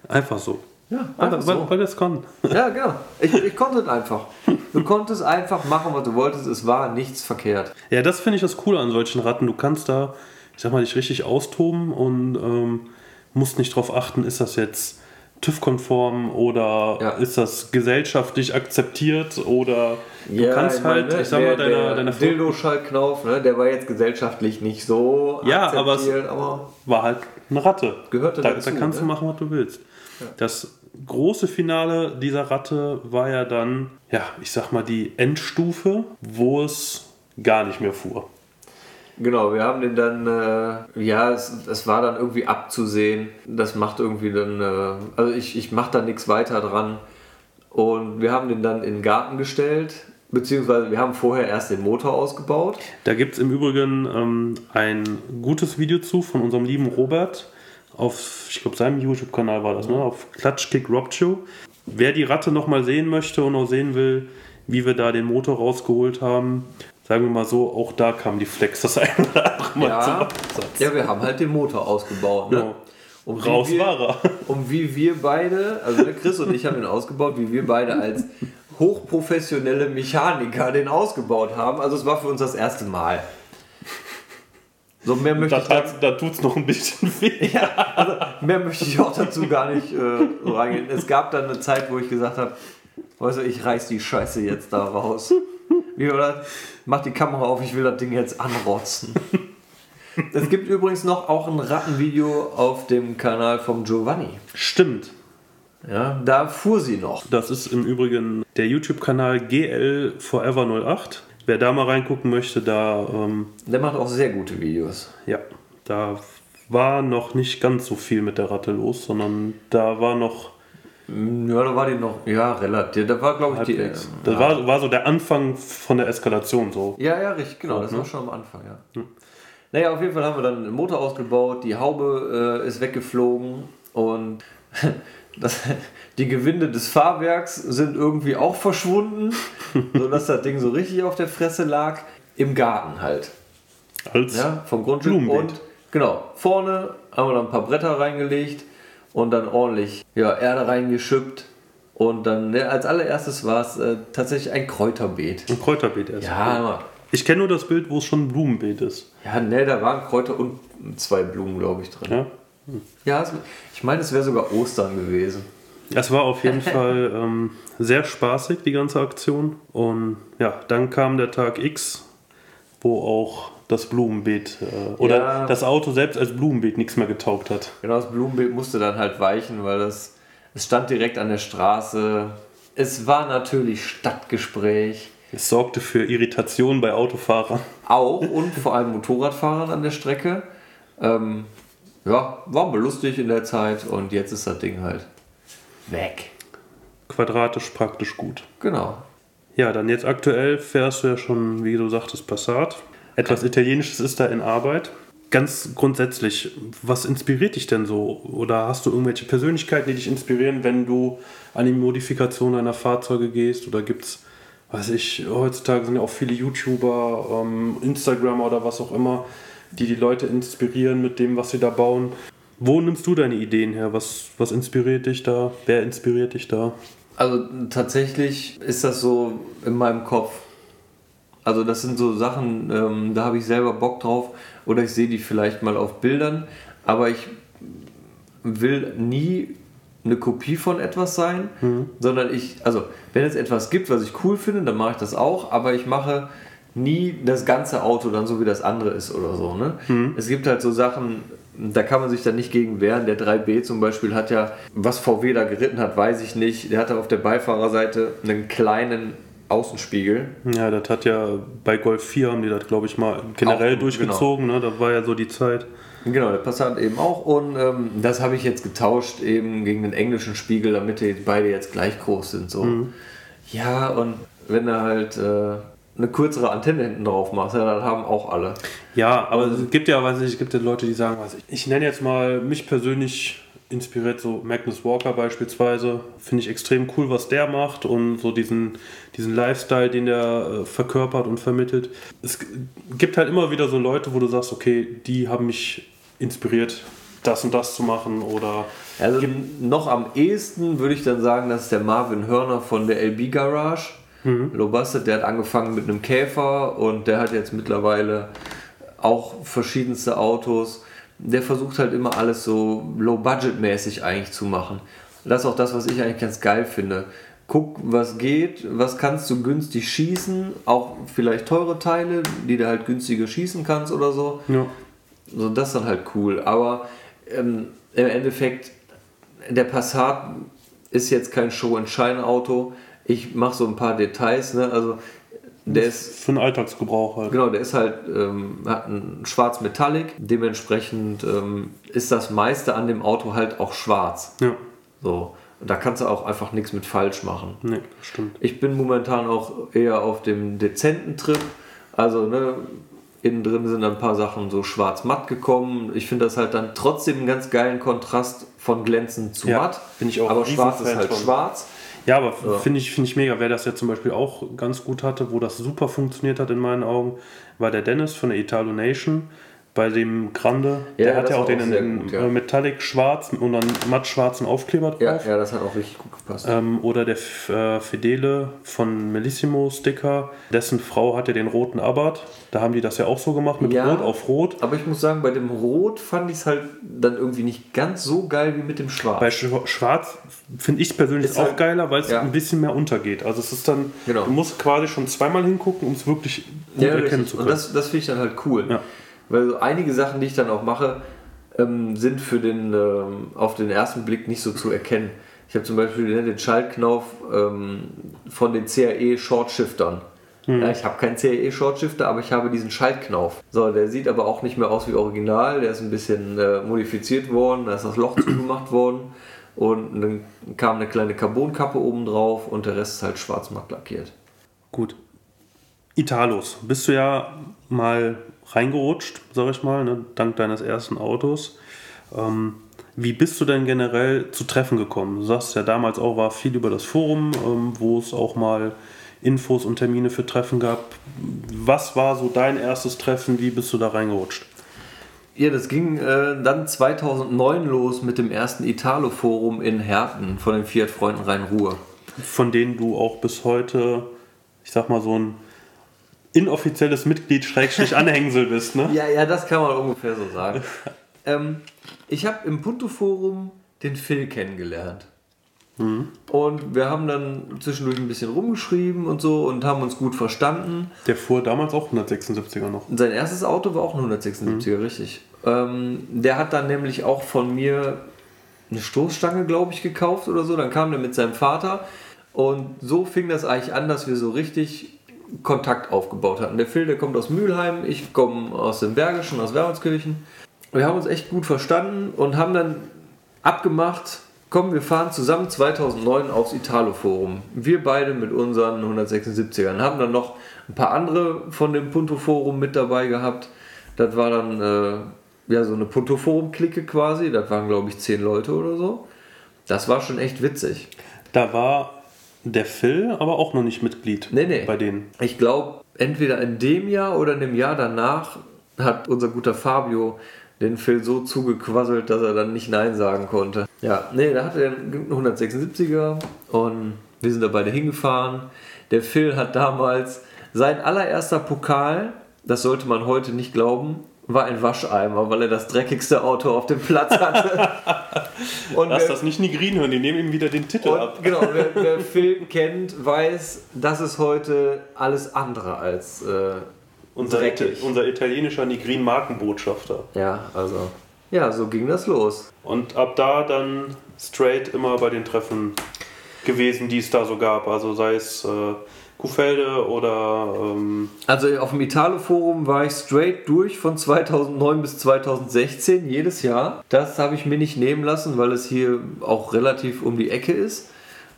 Einfach so. Ja, einfach weil, so. weil das kann. Ja, genau. Ich, ich konnte es einfach. Du konntest einfach machen, was du wolltest. Es war nichts verkehrt. Ja, das finde ich das Coole an solchen Ratten. Du kannst da, ich sag mal, dich richtig austoben und ähm, musst nicht darauf achten, ist das jetzt TÜV-konform oder Ja. ist das gesellschaftlich akzeptiert oder du Ja, kannst meine, halt, ne, ich sag mal, deiner, deiner Dildo-Schallknauf, ne, der war jetzt gesellschaftlich nicht so Ja, aber es- aber war halt eine Ratte. Gehörte da, dazu, da kannst du ne? machen, was du willst. Das große Finale dieser Ratte war ja dann, ja, ich sag mal, die Endstufe, wo es gar nicht mehr fuhr. Genau, wir haben den dann, äh, ja, es, es war dann irgendwie abzusehen. Das macht irgendwie dann, äh, also ich, ich mache da nichts weiter dran. Und wir haben den dann in den Garten gestellt, beziehungsweise wir haben vorher erst den Motor ausgebaut. Da gibt es im Übrigen ähm, ein gutes Video zu von unserem lieben Robert. Auf, ich glaube, seinem YouTube-Kanal war das, ne? Auf Klatschkick Rob Show. Wer die Ratte nochmal sehen möchte und auch sehen will, wie wir da den Motor rausgeholt haben, sagen wir mal so, auch da kam die Flex das ein oder andere Mal zum Ja, Absatz. ja, wir haben halt den Motor ausgebaut. Ne? Ja. Und wie Raus wir, war er. Und wie wir beide, also der Chris und ich haben ihn ausgebaut, wie wir beide als hochprofessionelle Mechaniker den ausgebaut haben. Also es war für uns das erste Mal. So mehr möchte, Da, ich, dazu- da tut es noch ein bisschen weh. mehr möchte ich auch dazu gar nicht äh, reingehen. Es gab dann eine Zeit, wo ich gesagt habe, weißt du, ich reiß die Scheiße jetzt da raus. Wie oder mach die Kamera auf, ich will das Ding jetzt anrotzen. Es gibt übrigens noch auch ein Rattenvideo auf dem Kanal vom Giovanni. Stimmt. Ja, da fuhr sie noch. Das ist im Übrigen der YouTube-Kanal GL Forever 08. Wer da mal reingucken möchte, da, ähm, Der macht auch sehr gute Videos. ja, da war noch nicht ganz so viel mit der Ratte los, sondern da war noch Ja, da war die noch, ja, relativ. Da war, glaube ich, die. halbwegs. ähm, Das ja. war, war so der Anfang von der Eskalation so. ja, ja, richtig, genau. Das war schon am Anfang, ja. Naja, auf jeden Fall haben wir dann den Motor ausgebaut, die Haube äh, ist weggeflogen und das, die Gewinde des Fahrwerks sind irgendwie auch verschwunden, sodass das Ding so richtig auf der Fresse lag. Im Garten halt. Als Ja, vom Grundstück. Blumenbeet. Und genau, vorne haben wir dann ein paar Bretter reingelegt und dann ordentlich ja, Erde reingeschüppt. Und dann ne, als allererstes war es äh, tatsächlich ein Kräuterbeet. ein Kräuterbeet erst. Ja, Ich kenne nur das Bild, wo es schon ein Blumenbeet ist. ja, ne, da waren Kräuter und zwei Blumen, glaube ich, drin. Ja? Ja, es, ich meine, es wäre sogar Ostern gewesen. Es war auf jeden Fall ähm, sehr spaßig, die ganze Aktion. Und ja, dann kam der Tag X, wo auch das Blumenbeet äh, oder Ja. das Auto selbst als Blumenbeet nichts mehr getaugt hat. Genau, das Blumenbeet musste dann halt weichen, weil das, es stand direkt an der Straße. Es war natürlich Stadtgespräch. Es sorgte für Irritation bei Autofahrern. auch und vor allem Motorradfahrern an der Strecke. Ähm, ja, war mal lustig in der Zeit und jetzt ist das Ding halt weg. Quadratisch praktisch gut. Genau. Ja, dann jetzt aktuell fährst du ja schon, wie du sagtest, Passat. Etwas Italienisches ist da in Arbeit. Ganz grundsätzlich, was inspiriert dich denn so? Oder hast du irgendwelche Persönlichkeiten, die dich inspirieren, wenn du an die Modifikation deiner Fahrzeuge gehst? Oder gibt es, weiß ich, heutzutage sind ja auch viele YouTuber, ähm, Instagramer oder was auch immer, die die Leute inspirieren mit dem, was sie da bauen. Wo nimmst du deine Ideen her? Was, was inspiriert dich da? Wer inspiriert dich da? Also tatsächlich ist das so in meinem Kopf. Also das sind so Sachen, ähm, da habe ich selber Bock drauf oder ich sehe die vielleicht mal auf Bildern, aber ich will nie eine Kopie von etwas sein, sondern ich, also wenn es etwas gibt, was ich cool finde, dann mache ich das auch, aber ich mache nie das ganze Auto dann so wie das andere ist oder so. Ne? Es gibt halt so Sachen, Da kann man sich dann nicht gegen wehren. Der 3B zum Beispiel hat ja, was VW da geritten hat, weiß ich nicht. Der hatte auf der Beifahrerseite einen kleinen Außenspiegel. Ja, das hat ja bei Golf 4 haben die das, glaube ich, mal generell Auch, durchgezogen. Ne? Das war ja so die Zeit. Genau, der Passat eben auch. Und ähm, das habe ich jetzt getauscht eben gegen den englischen Spiegel, damit die beide jetzt gleich groß sind. So. Ja, und wenn du halt äh, eine kürzere Antenne hinten drauf machst, ja, dann haben auch alle. Ja, aber es gibt ja, weiß ich, es gibt ja Leute, die sagen, weiß ich, ich nenne jetzt mal mich persönlich inspiriert, so Magnus Walker beispielsweise. Finde ich extrem cool, was der macht und so diesen, diesen Lifestyle, den der äh, verkörpert und vermittelt. Es gibt halt immer wieder so Leute, wo du sagst, okay, die haben mich inspiriert, das und das zu machen oder Also noch am ehesten würde ich dann sagen, das ist der Marvin Hörner von der LB Garage. Low Busted, der hat angefangen mit einem Käfer und der hat jetzt mittlerweile auch verschiedenste Autos. Der versucht halt immer alles so low-budget-mäßig eigentlich zu machen. Das ist auch das, was ich eigentlich ganz geil finde. Guck, was geht, was kannst du günstig schießen, auch vielleicht teure Teile, die du halt günstiger schießen kannst oder so. ja. So, das ist dann halt cool. Aber ähm, im Endeffekt, der Passat ist jetzt kein Show-and-Shine-Auto. Ich mache so ein paar Details. Ne? Also, der ist, für den Alltagsgebrauch halt. genau, der ist halt, ähm, hat ein schwarz Metallic. Dementsprechend ähm, ist das meiste an dem Auto halt auch schwarz. Ja, So. Und da kannst du auch einfach nichts mit falsch machen. nee, stimmt. Ich bin momentan auch eher auf dem dezenten Trip. Also, ne, innen drin sind ein paar Sachen so schwarz-matt gekommen. Ich finde das halt dann trotzdem einen ganz geilen Kontrast von glänzend zu Ja, matt. bin ich auch Aber schwarz ist halt von. schwarz. Ja, aber finde ich, find ich mega. Wer das ja zum Beispiel auch ganz gut hatte, wo das super funktioniert hat in meinen Augen, war der Dennis von der Italo Nation. Bei dem Grande, Ja, der hat ja auch den in, gut, ja. Metallic schwarz und dann matt schwarzen Aufkleber drauf. Ja, ja, das hat auch richtig gut gepasst. Ähm, oder der F- äh, Fedele von Melissimo Sticker, dessen Frau hat ja den roten Abarth. Da haben die das ja auch so gemacht mit Ja. Rot auf Rot. Aber ich muss sagen, bei dem Rot fand ich es halt dann irgendwie nicht ganz so geil wie mit dem Schwarz. Bei Sch- Schwarz finde ich persönlich Ist auch halt- geiler, weil es ja. ein bisschen mehr untergeht. Also es ist dann, Genau. du musst quasi schon zweimal hingucken, um es wirklich gut Ja, erkennen richtig. zu Und können. das, das finde ich dann halt cool. Weil so einige Sachen, die ich dann auch mache, ähm, sind für den ähm, auf den ersten Blick nicht so zu erkennen. Ich habe zum Beispiel ne, den Schaltknauf ähm, von den CAE Shortshiftern. Mhm. Ja, ich habe keinen CAE Shortshifter, aber ich habe diesen Schaltknauf. So, der sieht aber auch nicht mehr aus wie original. Der ist ein bisschen äh, modifiziert worden, da ist das Loch zugemacht worden und dann kam eine kleine Carbonkappe oben drauf und der Rest ist halt schwarz-matt lackiert. Gut. Italos, bist du ja mal reingerutscht, sag ich mal, ne, dank deines ersten Autos. Ähm, wie bist du denn generell zu Treffen gekommen? Du sagst ja damals auch, war viel über das Forum, ähm, wo es auch mal Infos und Termine für Treffen gab. Was war so dein erstes Treffen? Wie bist du da reingerutscht? Ja, das ging äh, dann 2009 los mit dem ersten Italo-Forum in Herten von den Fiat-Freunden Rhein-Ruhr. Von denen du auch bis heute, ich sag mal, so ein inoffizielles Mitglied Schrägstrich Anhängsel bist, ne? Ja, ja, das kann man ungefähr so sagen. ähm, ich habe im Punto-Forum den Phil kennengelernt. Und wir haben dann zwischendurch ein bisschen rumgeschrieben und so und haben uns gut verstanden. Der fuhr damals auch 176er noch. Sein erstes Auto war auch ein 176er, richtig. Ähm, der hat dann nämlich auch von mir eine Stoßstange, glaube ich, gekauft oder so. Dann kam der mit seinem Vater. Und so fing das eigentlich an, dass wir so richtig Kontakt aufgebaut hatten. Der Phil, der kommt aus Mülheim, ich komme aus dem Bergischen, aus Wermelskirchen. Wir haben uns echt gut verstanden und haben dann abgemacht, komm, wir fahren zusammen 2009 aufs Italo-Forum. Wir beide mit unseren 176ern. Haben dann noch ein paar andere von dem Punto-Forum mit dabei gehabt. Das war dann äh, ja so eine Punto-Forum-Clique quasi. Das waren, glaube ich, zehn Leute oder so. Das war schon echt witzig. Da war der Phil aber auch noch nicht Mitglied Nee, nee. bei denen. Ich glaube, entweder in dem Jahr oder in dem Jahr danach hat unser guter Fabio den Phil so zugequasselt, dass er dann nicht Nein sagen konnte. Ja, nee, da hatte er einen 176er und wir sind da beide hingefahren. Der Phil hat damals sein allererster Pokal, das sollte man heute nicht glauben, war ein Wascheimer, weil er das dreckigste Auto auf dem Platz hatte. und Lass wer- das nicht Nigrin hören, die nehmen ihm wieder den Titel ab. und, genau, wer, wer Phil kennt, weiß, das ist heute alles andere als äh, Unser, dreckig. unser italienischer Nigrin-Markenbotschafter. Ja, also Ja, so ging das los. Und ab da dann straight immer bei den Treffen gewesen, die es da so gab. Also sei es äh, Kuhfelde oder. Ähm also auf dem Italo-Forum war ich straight durch von 2009 bis 2016 jedes Jahr. Das habe ich mir nicht nehmen lassen, weil es hier auch relativ um die Ecke ist.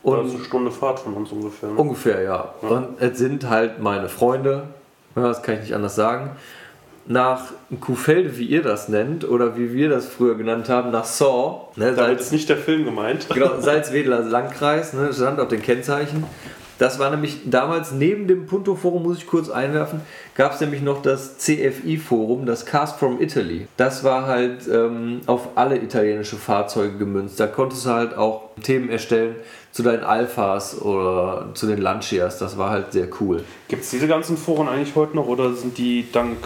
Und das ist eine Stunde Fahrt von uns ungefähr. Ne? Ungefähr, ja. ja. Und es sind halt meine Freunde, ja, das kann ich nicht anders sagen. Nach Kuhfelde, wie ihr das nennt, oder wie wir das früher genannt haben, nach Saw. Ne, Damit ist nicht der Film gemeint. Genau, Salzwedler Landkreis, ne, stand auf den Kennzeichen. Das war nämlich damals neben dem Punto-Forum, muss ich kurz einwerfen, gab es nämlich noch das CFI-Forum, das Cast from Italy. Das war halt ähm, auf alle italienische Fahrzeuge gemünzt. Da konntest du halt auch Themen erstellen zu deinen Alphas oder zu den Lancias. Das war halt sehr cool. Gibt es diese ganzen Foren eigentlich heute noch oder sind die dank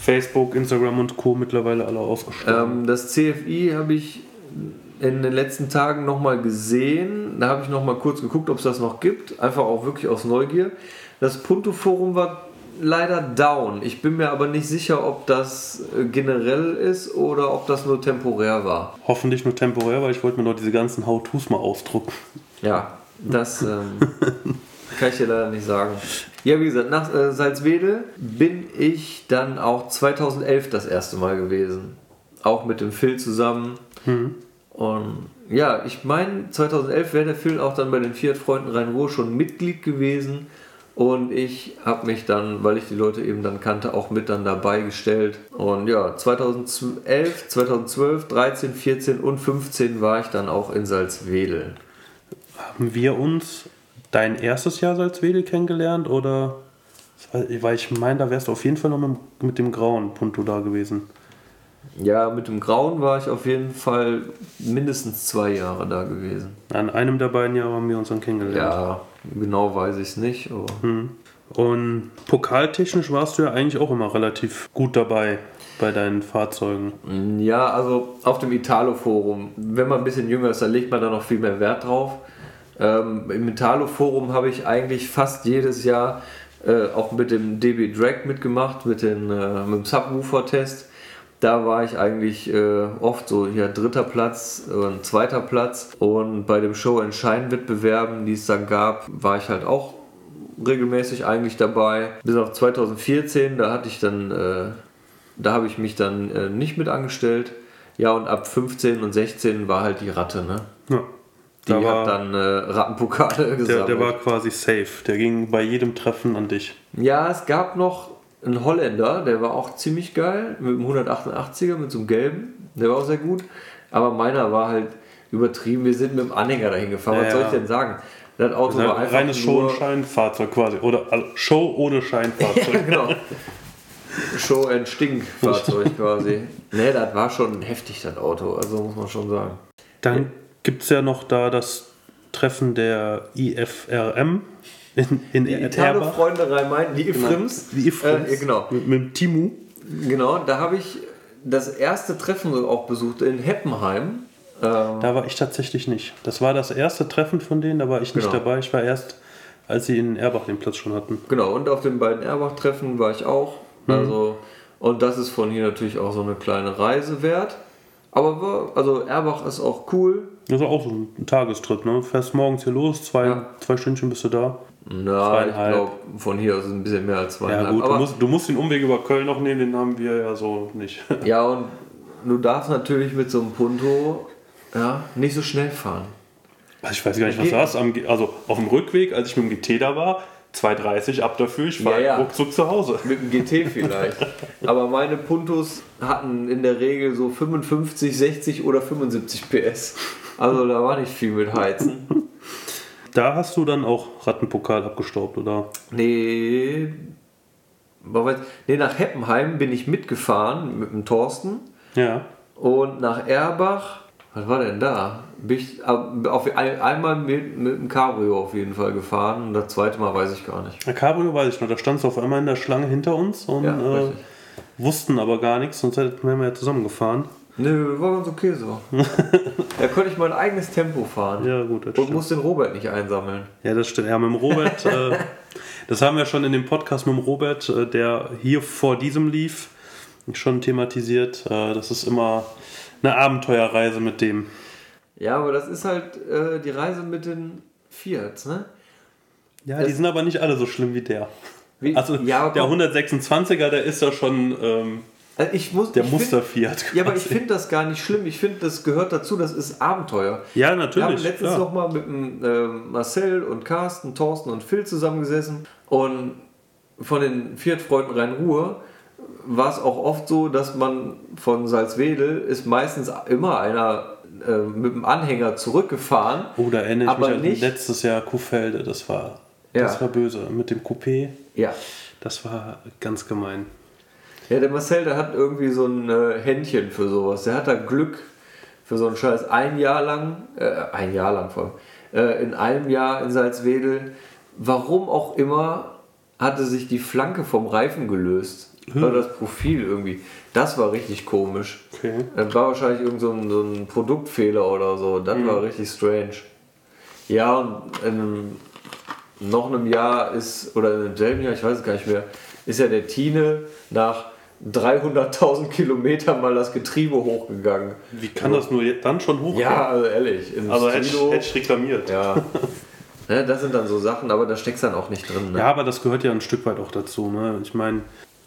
Facebook, Instagram und Co. mittlerweile alle ausgestorben? Ähm, das CFI habe ich in den letzten Tagen nochmal gesehen. Da habe ich nochmal kurz geguckt, ob es das noch gibt. Einfach auch wirklich aus Neugier. Das Punto-Forum war leider down. Ich bin mir aber nicht sicher, ob das äh, generell ist oder ob das nur temporär war. Hoffentlich nur temporär, weil ich wollte mir noch diese ganzen How-Tos mal ausdrucken. Ja, das ähm, kann ich dir leider nicht sagen. Ja, wie gesagt, nach äh, Salzwedel bin ich dann auch 2011 das erste Mal gewesen. Auch mit dem Phil zusammen. Mhm. Und ja, ich meine, 2011 wäre der Phil auch dann bei den Fiat-Freunden Rhein-Ruhr schon Mitglied gewesen. Und ich habe mich dann, weil ich die Leute eben dann kannte, auch mit dann dabei gestellt. Und ja, 2011, 2012, 13, 14 und 15 war ich dann auch in Salzwedel. Haben wir uns dein erstes Jahr Salzwedel kennengelernt oder? Weil ich meine, da wärst du auf jeden Fall noch mit dem grauen Punto da gewesen. Ja, mit dem Grauen war ich auf jeden Fall mindestens zwei Jahre da gewesen. An einem der beiden Jahre haben wir uns dann kennengelernt. Ja, genau weiß ich es nicht. Hm. Und pokaltechnisch warst du ja eigentlich auch immer relativ gut dabei bei deinen Fahrzeugen. Ja, also auf dem Italo-Forum, wenn man ein bisschen jünger ist, da legt man da noch viel mehr Wert drauf. Ähm, Im Italo-Forum habe ich eigentlich fast jedes Jahr äh, auch mit dem DB Drag mitgemacht, mit, den, äh, mit dem Subwoofer-Test da war ich eigentlich äh, oft so hier dritter Platz und zweiter Platz. Und bei dem Show and Shine Wettbewerben, die es dann gab, war ich halt auch regelmäßig eigentlich dabei. Bis auf 2014, da hatte ich dann, äh, da habe ich mich dann äh, nicht mit angestellt. Ja, und ab 15 und 16 war halt die Ratte, ne? Ja. Die da hat dann äh, Rattenpokale gesammelt. Der, der war quasi safe. Der ging bei jedem Treffen an dich. Ja, es gab noch ein Holländer, der war auch ziemlich geil, mit einem 188er, mit so einem gelben, der war auch sehr gut. Aber meiner war halt übertrieben. Wir sind mit dem Anhänger dahin gefahren. Ja, Was soll ich denn sagen? Das Auto das war einfach reines Show- und Scheinfahrzeug quasi. Oder also Show ohne Scheinfahrzeug. ja, genau. Show and Stinkfahrzeug quasi. Ne, das war schon heftig, das Auto. Also muss man schon sagen. Dann gibt es ja noch da das Treffen der IFRM in, in die Italo-Freunde Rhein-Main, die genau. Ifrims. Die Ifrims. Äh, genau. Mit, mit Timu. Genau, da habe ich das erste Treffen auch besucht in Heppenheim. Ähm, da war ich tatsächlich nicht. Das war das erste Treffen von denen, da war ich nicht genau. dabei. Ich war erst, als sie in Erbach den Platz schon hatten. Genau, und auf den beiden Erbach-Treffen war ich auch. Mhm. Also, und das ist von hier natürlich auch so eine kleine Reise wert. Aber also Erbach ist auch cool. Das ist auch so ein Tagestrip, ne? Fährst morgens hier los, zwei, ja. zwei Stündchen bist du da. Na, ich glaube, von hier aus ist ein bisschen mehr als zweieinhalb. Ja, gut, du musst, du musst den Umweg über Köln noch nehmen, den haben wir ja so nicht. Ja, und du darfst natürlich mit so einem Punto ja, nicht so schnell fahren. Also ich weiß gar nicht, was du hast. Also auf dem Rückweg, als ich mit dem GT da war, 2,30 ab dafür, ich war ja, ja. ruckzuck zu Hause. Mit dem GT vielleicht. Aber meine Puntos hatten in der Regel so 55, 60 oder 75 PS. Also da war nicht viel mit Heizen. Da hast du dann auch Rattenpokal abgestaubt, oder? Nee. Nee, nach Heppenheim bin ich mitgefahren mit dem Thorsten. Ja. Und nach Erbach, was war denn da? Bin ich auf, einmal mit, mit dem Cabrio auf jeden Fall gefahren und das zweite Mal weiß ich gar nicht. Der Cabrio weiß ich noch, da stand es auf einmal in der Schlange hinter uns und ja, äh, wussten aber gar nichts, sonst hätten wir ja zusammengefahren. Nö, war ganz okay so. da konnte ich mein eigenes Tempo fahren. Ja, gut. und muss den Robert nicht einsammeln. Ja, das stimmt. Ja, mit dem Robert, äh, das haben wir schon in dem Podcast mit dem Robert, äh, der hier vor diesem lief. schon thematisiert. Äh, das ist immer eine Abenteuerreise mit dem. Ja, aber das ist halt äh, die Reise mit den Fiats, ne? Ja, das die sind aber nicht alle so schlimm wie der. Wie? Also Ja, der komm. 126er, der ist ja schon ähm, Also ich muss, der Muster-Fiat. Ja, aber ich finde das gar nicht schlimm. Ich finde, das gehört dazu, das ist Abenteuer. Ja, Wir haben natürlich. letztens klar. noch mal mit dem, ähm, Marcel und Carsten, Thorsten und Phil zusammengesessen und von den Fiat-Freunden Rhein-Ruhr war es auch oft so, dass man von Salzwedel ist meistens immer einer äh, mit dem Anhänger zurückgefahren. Oh, da erinnere ich aber mich an nicht- letztes Jahr Kuhfelde. Das war, Ja. das war böse. Mit dem Coupé, Ja. das war ganz gemein. Ja, der Marcel, der hat irgendwie so ein äh, Händchen für sowas. Der hat da Glück für so einen Scheiß. Ein Jahr lang, äh, ein Jahr lang vor allem, äh, in einem Jahr in Salzwedel, warum auch immer, hatte sich die Flanke vom Reifen gelöst. Oder das Profil irgendwie. Das war richtig komisch. Okay. Das war wahrscheinlich irgend so ein, so ein Produktfehler oder so. Das war richtig strange. Ja, und in einem, noch einem Jahr ist, oder in demselben Jahr, ich weiß es gar nicht mehr, ist ja der Tine nach 300.000 Kilometern mal das Getriebe hochgegangen. Wie kann das nur dann schon hochgehen? Ja, also ehrlich. ins Also Trilo- hätte ich reklamiert. ja. Ne, das sind dann so Sachen, aber da steckst dann auch nicht drin. Ne? Ja, aber das gehört ja ein Stück weit auch dazu. Ne? Ich meine,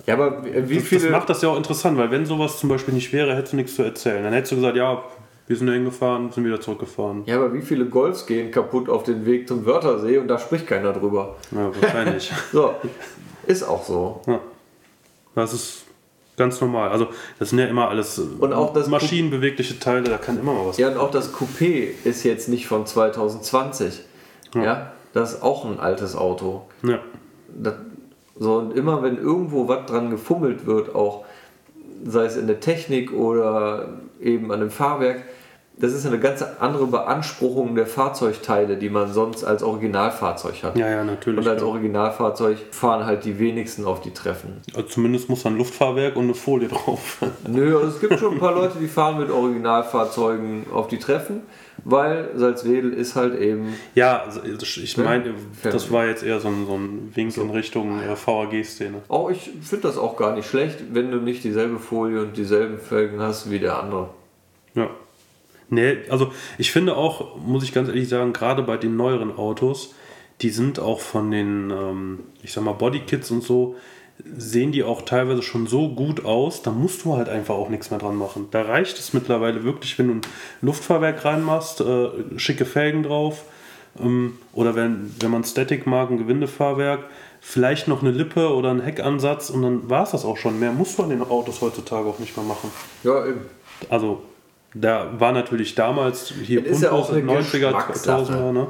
Ja, aber wie viele. das macht das ja auch interessant, weil wenn sowas zum Beispiel nicht wäre, hättest du nichts zu erzählen. Dann hättest du gesagt, ja, wir sind da hingefahren, sind wieder zurückgefahren. ja, aber wie viele Golfs gehen kaputt auf den Weg zum Wörthersee und da spricht keiner drüber. Ja, wahrscheinlich. So, ist auch so. ja. Das ist ganz normal. Also, das sind ja immer alles äh, Und auch das maschinenbewegliche Teile, da kann immer mal was Ja, und auch das Coupé ist jetzt nicht von 2020. Ja, das ist auch ein altes Auto. Ja. Das, so, und immer wenn irgendwo was dran gefummelt wird, auch sei es in der Technik oder eben an dem Fahrwerk, das ist eine ganz andere Beanspruchung der Fahrzeugteile, die man sonst als Originalfahrzeug hat. ja, ja, natürlich. Und als klar. Originalfahrzeug fahren halt die wenigsten auf die Treffen. Also zumindest muss da ein Luftfahrwerk und eine Folie drauf. Nö, also es gibt schon ein paar Leute, die fahren mit Originalfahrzeugen auf die Treffen, weil Salzwedel ist halt eben ja, also ich meine, das war jetzt eher so ein, so ein Wink in Richtung äh, VAG-Szene. Auch ich finde das auch gar nicht schlecht, wenn du nicht dieselbe Folie und dieselben Felgen hast wie der andere. Ja. Nee, also ich finde auch, muss ich ganz ehrlich sagen, gerade bei den neueren Autos, die sind auch von den, ähm, ich sag mal, Bodykits und so, sehen die auch teilweise schon so gut aus, da musst du halt einfach auch nichts mehr dran machen. Da reicht es mittlerweile wirklich, wenn du ein Luftfahrwerk reinmachst, äh, schicke Felgen drauf, ähm, oder wenn, wenn man Static mag, ein Gewindefahrwerk, vielleicht noch eine Lippe oder ein Heckansatz und dann war es das auch schon. Mehr musst du an den Autos heutzutage auch nicht mehr machen. Ja, eben. Also, da war natürlich damals hier ist ja auch eine 90er, Geschmackssache. 2000er, ne?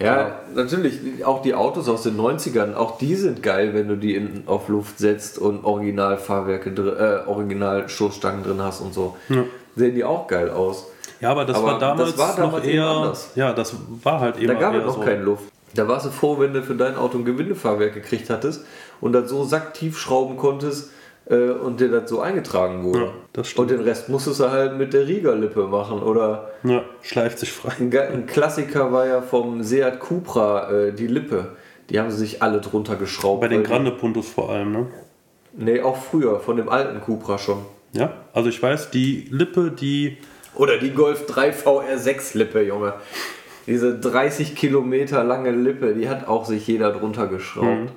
Ja, natürlich. Auch die Autos aus den 90ern, auch die sind geil, wenn du die in, auf Luft setzt und Originalfahrwerke, äh, Original-Stoßstangen drin hast und so. Ja. Sehen die auch geil aus. Ja, aber das Aber war damals, das war damals noch eher. anders. Ja, das war halt eben Da gab es noch so. keine Luft. Da warst du froh, wenn du für dein Auto ein Gewindefahrwerk gekriegt hattest und das so sacktief schrauben konntest äh, und dir das so eingetragen wurde. Ja, das stimmt. und den Rest musstest du halt mit der Riegerlippe machen. Oder Ja, schleift sich frei. ein, ein Klassiker war ja vom Seat Cupra äh, die Lippe. Die haben sie sich alle drunter geschraubt. Bei den Grande Puntos vor allem, ne? Nee, auch früher, von dem alten Cupra schon. Ja, also ich weiß, die Lippe, die. Oder die Golf 3 VR6 Lippe, Junge. Diese 30 Kilometer lange Lippe, die hat auch sich jeder drunter geschraubt.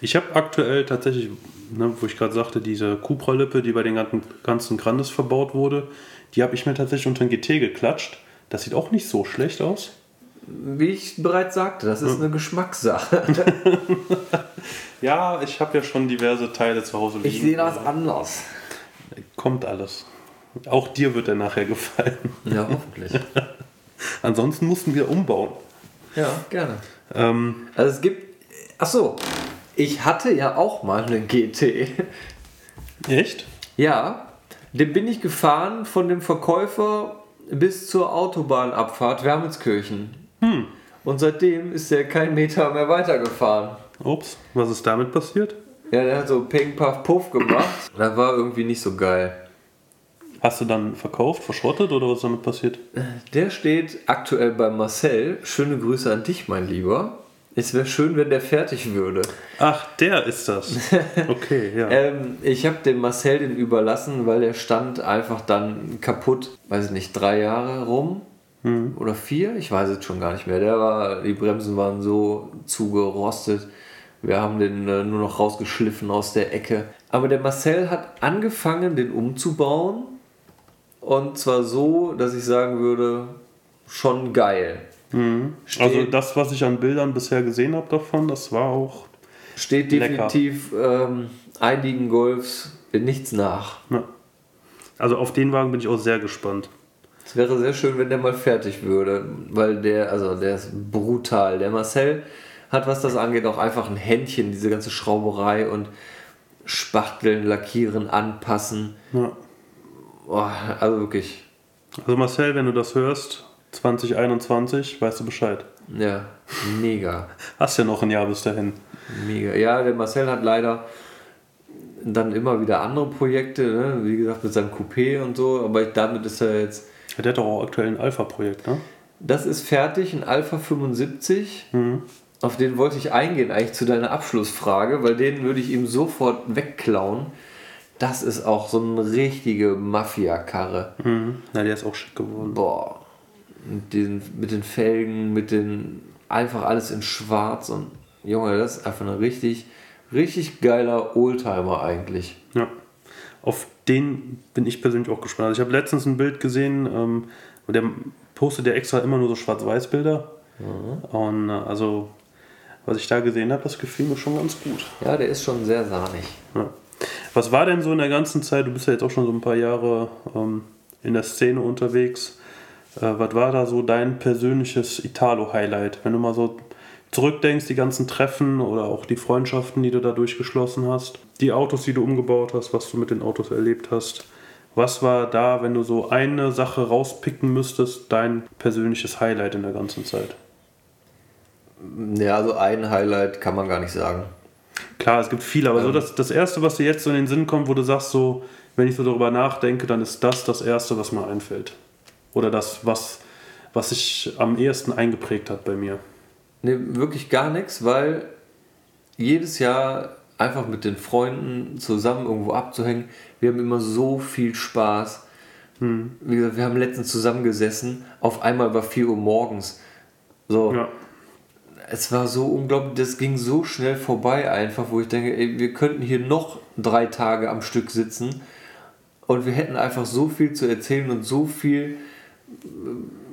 Ich habe aktuell tatsächlich, ne, wo ich gerade sagte, diese Cupra-Lippe, die bei den ganzen, ganzen Grandes verbaut wurde, die habe ich mir tatsächlich unter ein GT geklatscht. Das sieht auch nicht so schlecht aus. Wie ich bereits sagte, das ist eine Geschmackssache. Ja, ich habe ja schon diverse Teile zu Hause liegen. Ich sehe das anders. Kommt alles. Auch dir wird er nachher gefallen. Ja, hoffentlich. Ansonsten mussten wir umbauen. Ja, gerne. Ähm, Also es gibt. Ach so, ich hatte ja auch mal einen GT. echt? Ja, den bin ich gefahren von dem Verkäufer bis zur Autobahnabfahrt Wermelskirchen. Und seitdem ist er kein Meter mehr weitergefahren. Ups, was ist damit passiert? Ja, der hat so Peng, Puff, Puff gemacht. Das war irgendwie nicht so geil. Hast du dann verkauft, verschrottet oder was ist damit passiert? Der steht aktuell bei Marcel. Schöne Grüße an dich, mein Lieber. Es wäre schön, wenn der fertig würde. Ach, der ist das. Okay, ja. Ähm, ich habe dem Marcel den überlassen, weil der stand einfach dann kaputt, weiß ich nicht, drei Jahre rum. Oder vier? Ich weiß es schon gar nicht mehr. Der war, die Bremsen waren so zugerostet. Wir haben den äh, nur noch rausgeschliffen aus der Ecke. Aber der Marcel hat angefangen, den umzubauen. Und zwar so, dass ich sagen würde, schon geil. Steht, also das, was ich an Bildern bisher gesehen habe davon, das war auch. steht definitiv ähm, einigen Golfs in nichts nach. Ja. Also auf den Wagen bin ich auch sehr gespannt. Es wäre sehr schön, wenn der mal fertig würde, weil der, also der ist brutal. Der Marcel hat, was das angeht, auch einfach ein Händchen, diese ganze Schrauberei und Spachteln, Lackieren, Anpassen. Ja. Boah, also wirklich, Also Marcel, wenn du das hörst, 2021, weißt du Bescheid. ja, mega. Hast ja noch ein Jahr bis dahin. Mega. Ja, der Marcel hat leider dann immer wieder andere Projekte, ne? wie gesagt, mit seinem Coupé und so, aber damit ist er jetzt Der hat doch auch aktuell ein Alpha-Projekt, ne? Das ist fertig, ein Alpha 75. Auf den wollte ich eingehen, eigentlich zu deiner Abschlussfrage, weil den würde ich ihm sofort wegklauen. Das ist auch so eine richtige Mafia-Karre. Mhm. Na, der ist auch schick geworden. Boah. Mit den, mit den Felgen, mit den. Einfach alles in schwarz und. Junge, das ist einfach ein richtig, richtig geiler Oldtimer eigentlich. Ja. Auf den bin ich persönlich auch gespannt. Also ich habe letztens ein Bild gesehen, ähm, der postet ja extra immer nur so Schwarz-Weiß-Bilder. Und äh, also, was ich da gesehen habe, das gefiel mir schon ganz gut. Ja, der ist schon sehr sahnig. Ja. Was war denn so in der ganzen Zeit, du bist ja jetzt auch schon so ein paar Jahre ähm, in der Szene unterwegs, was war da so dein persönliches Italo-Highlight? Wenn du mal so zurückdenkst, die ganzen Treffen oder auch die Freundschaften, die du da durchgeschlossen hast, die Autos, die du umgebaut hast, was du mit den Autos erlebt hast. Was war da, wenn du so eine Sache rauspicken müsstest, dein persönliches Highlight in der ganzen Zeit? Ja, also ein Highlight kann man gar nicht sagen. Klar, es gibt viele, aber so das, das Erste, was dir jetzt so in den Sinn kommt, wo du sagst, so, wenn ich so darüber nachdenke, dann ist das das Erste, was mir einfällt. Oder das, was, was sich am ehesten eingeprägt hat bei mir. Ne, wirklich gar nichts, weil jedes Jahr einfach mit den Freunden zusammen irgendwo abzuhängen, wir haben immer so viel Spaß. Wie gesagt, wir haben letztens zusammengesessen, auf einmal war 4 Uhr morgens. So, Ja. es war so unglaublich, das ging so schnell vorbei einfach, wo ich denke, ey, wir könnten hier noch drei Tage am Stück sitzen und wir hätten einfach so viel zu erzählen und so viel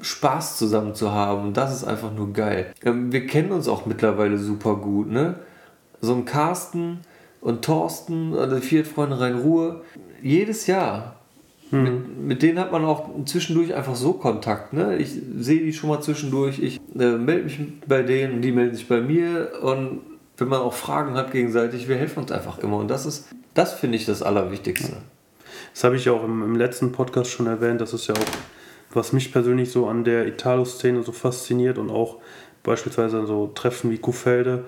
Spaß zusammen zu haben. Das ist einfach nur geil. Ähm, Wir kennen uns auch mittlerweile super gut, ne? So ein Carsten und Thorsten, also die Viertfreunde Rhein-Ruhe, jedes Jahr. Mit, mit denen hat man auch zwischendurch einfach so Kontakt. Ne? Ich sehe die schon mal zwischendurch, ich äh, melde mich bei denen die melden sich bei mir. Und wenn man auch Fragen hat gegenseitig, wir helfen uns einfach immer. Und das ist, das finde ich das Allerwichtigste. Das habe ich ja auch im, im letzten Podcast schon erwähnt. Das ist ja auch, was mich persönlich so an der Italo-Szene so fasziniert und auch beispielsweise an so Treffen wie Kuhfelde.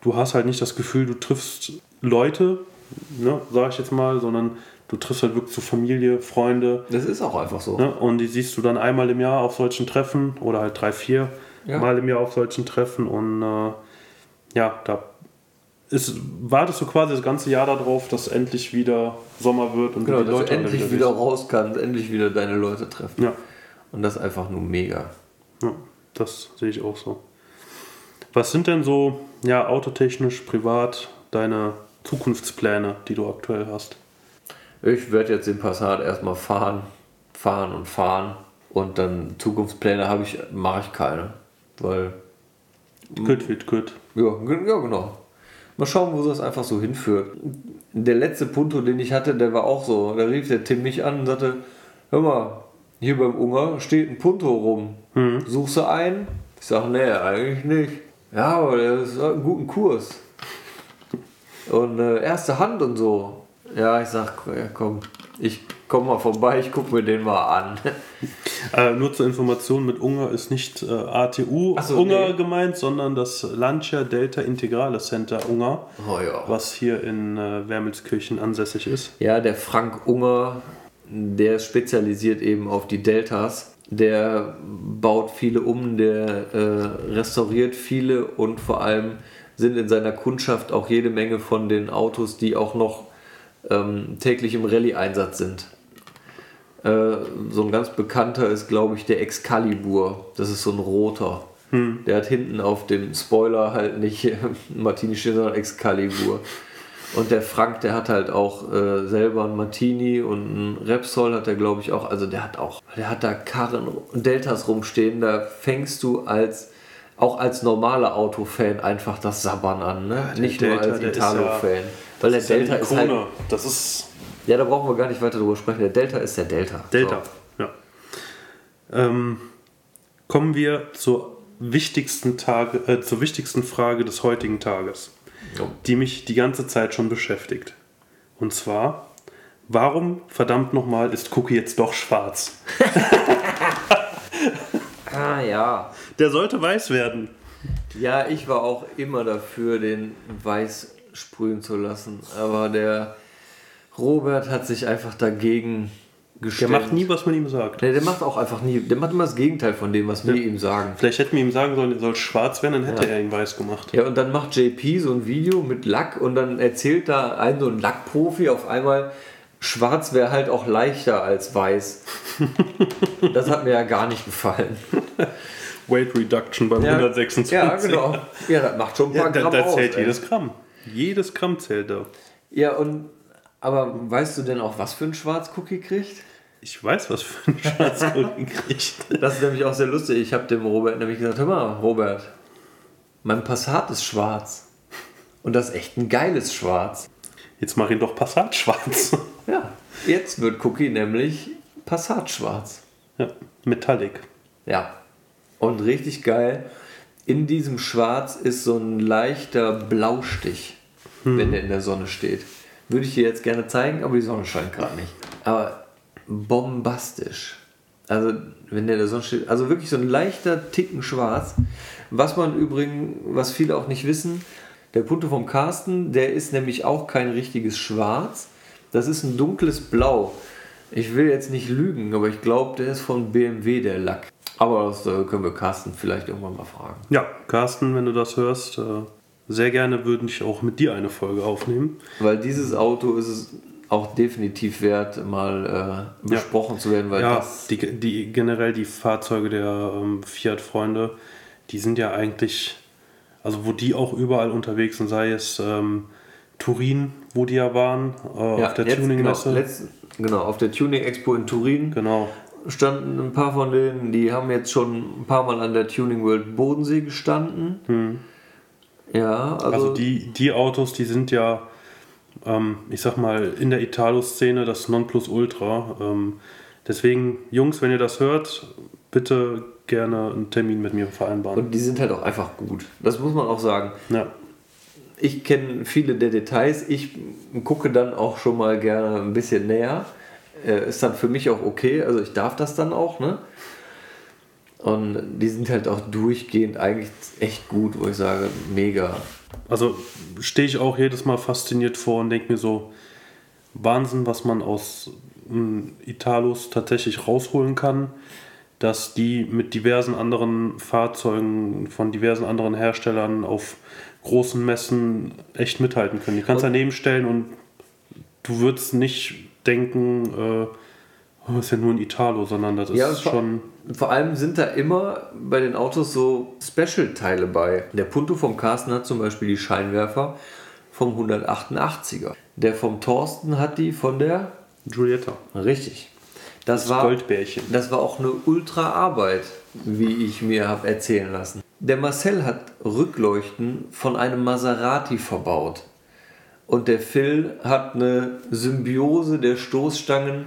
Du hast halt nicht das Gefühl, du triffst Leute, ne, sag ich jetzt mal, sondern du triffst halt wirklich so Familie, Freunde. Das ist auch einfach so. Ne? Und die siehst du dann einmal im Jahr auf solchen Treffen oder halt drei, vier Ja. Mal im Jahr auf solchen Treffen. Und äh, ja, da ist, wartest du quasi das ganze Jahr darauf, dass endlich wieder Sommer wird und Genau, du die dass du Leute endlich wieder siehst. raus kannst, endlich wieder deine Leute treffen. Ja, Und das ist einfach nur mega. ja, das sehe ich auch so. Was sind denn so, ja, autotechnisch, privat, deine Zukunftspläne, die du aktuell hast? Ich werde jetzt den Passat erstmal fahren, fahren und fahren. Und dann Zukunftspläne habe ich, mache ich keine. Weil, Gut, wird gut. ja, ja, genau. Mal schauen, wo das einfach so hinführt. Der letzte Punto, den ich hatte, der war auch so. Da rief der Tim mich an und sagte, hör mal, hier beim Unger steht ein Punto rum. Suchst du einen? Ich sage, nee, eigentlich nicht. Ja, aber der ist hat einen guten Kurs. Und äh, erste Hand und so. Ja, ich sag, ja, komm, ich komm mal vorbei, ich guck mir den mal an. Äh, nur zur Information, mit Unger ist nicht äh, ATU so, Unger nee. gemeint, sondern das Lancia Delta Integrale Center Unger, Oh ja. was hier in äh, Wermelskirchen ansässig ist. Ja, der Frank Unger, der ist spezialisiert eben auf die Deltas. der baut viele um, der äh, restauriert viele und vor allem sind in seiner Kundschaft auch jede Menge von den Autos, die auch noch ähm, täglich im Rallye-Einsatz sind. Äh, so ein ganz bekannter ist, glaube ich, der Excalibur. Das ist so ein roter. Hm. Der hat hinten auf dem Spoiler halt nicht Martini stehen, sondern Excalibur. Und der Frank, der hat halt auch äh, selber ein Martini und ein Repsol hat er, glaube ich, auch. Also der hat auch, der hat da Karren und Deltas rumstehen. Da fängst du als auch als normaler Autofan einfach das Sabbern an, ne? Der Nicht Delta, nur als Italo-Fan. ja- Weil der ja Delta eine ist halt. Das ist Ja, da brauchen wir gar nicht weiter drüber sprechen. Der Delta ist der Delta. Delta. Ja. Ähm, kommen wir zur wichtigsten, Tage, äh, zur wichtigsten Frage des heutigen Tages, So. die mich die ganze Zeit schon beschäftigt. Und zwar, warum verdammt nochmal ist Cookie jetzt doch schwarz? Ah ja. Der sollte weiß werden. Ja, ich war auch immer dafür, den weiß sprühen zu lassen. Aber der Robert hat sich einfach dagegen Der gestellt. macht nie, was man ihm sagt. Nee, der macht auch einfach nie. Der macht immer das Gegenteil von dem, was wir ihm sagen. Vielleicht hätten wir ihm sagen sollen, er soll schwarz werden, dann hätte er ihn weiß gemacht. Ja, und dann macht JP so ein Video mit Lack und dann erzählt da ein so ein Lackprofi auf einmal, schwarz wäre halt auch leichter als weiß. das hat mir ja gar nicht gefallen. Weight Reduction beim 126. Ja, genau. Ja, das macht schon ein paar Ja, da, Gramm da aus. zählt ey. jedes Gramm. Jedes Gramm zählt da. Ja, und aber weißt du denn auch, was für ein Schwarzcookie kriegt? Ich weiß, was für ein Schwarzcookie kriegt. Das ist nämlich auch sehr lustig. Ich habe dem Robert nämlich gesagt, hör mal, Robert, mein Passat ist schwarz. Und das ist echt ein geiles Schwarz. Jetzt mach ihn doch Passat schwarz. Ja, jetzt wird Cookie nämlich Passat schwarz. Ja, Metallic. Ja. Und richtig geil. In diesem Schwarz ist so ein leichter Blaustich, wenn der in der Sonne steht. Würde ich dir jetzt gerne zeigen, aber die Sonne scheint gerade nicht. Aber bombastisch. Also, wenn der der Sonne steht, also wirklich so ein leichter Ticken schwarz. Was man übrigens, was viele auch nicht wissen, der Punto vom Carsten, der ist nämlich auch kein richtiges Schwarz. Das ist ein dunkles Blau. Ich will jetzt nicht lügen, aber ich glaube, der ist von BMW, der Lack. Aber das äh, können wir Carsten vielleicht irgendwann mal fragen. Ja, Carsten, wenn du das hörst, äh, sehr gerne würde ich auch mit dir eine Folge aufnehmen. Weil dieses Auto ist es auch definitiv wert, mal äh, besprochen zu werden, weil Ja, das. die, die, generell die Fahrzeuge der ähm, Fiat-Freunde, die sind ja eigentlich, also wo die auch überall unterwegs sind, sei es ähm, Turin, wo die ja waren, äh, Ja, auf der genau, Tuning-Messe. letzt, genau, auf der Tuning Expo in Turin Genau. standen ein paar von denen, die haben jetzt schon ein paar Mal an der Tuning World Bodensee gestanden. Ja, also. Also die, die Autos, die sind ja, ähm, ich sag mal, in der Italo-Szene das Nonplusultra. Ähm, deswegen, Jungs, wenn ihr das hört, bitte gerne einen Termin mit mir vereinbaren. und die sind halt auch einfach gut. Das muss man auch sagen. ja. ich kenne viele der Details. Ich gucke dann auch schon mal gerne ein bisschen näher. Äh, ist dann für mich auch okay. Also ich darf das dann auch, ne? Und die sind halt auch durchgehend eigentlich echt gut, wo ich sage, mega. Also stehe ich auch jedes Mal fasziniert vor und denke mir so, Wahnsinn, was man aus ähm, Italos tatsächlich rausholen kann, dass die mit diversen anderen Fahrzeugen von diversen anderen Herstellern auf großen Messen echt mithalten können. Die kannst du Und- daneben stellen und du würdest nicht denken, äh, oh, ist ja nur ein Italo, sondern das ist Ja, schon... Vor allem sind da immer bei den Autos so Special-Teile bei. Der Punto vom Carsten hat zum Beispiel die Scheinwerfer vom 188er. Der vom Thorsten hat die von der. Giulietta. Richtig. Das, Das war. Goldbärchen. Das war auch eine Ultra-Arbeit, wie ich mir habe erzählen lassen. Der Marcel hat Rückleuchten von einem Maserati verbaut. Und der Phil hat eine Symbiose der Stoßstangen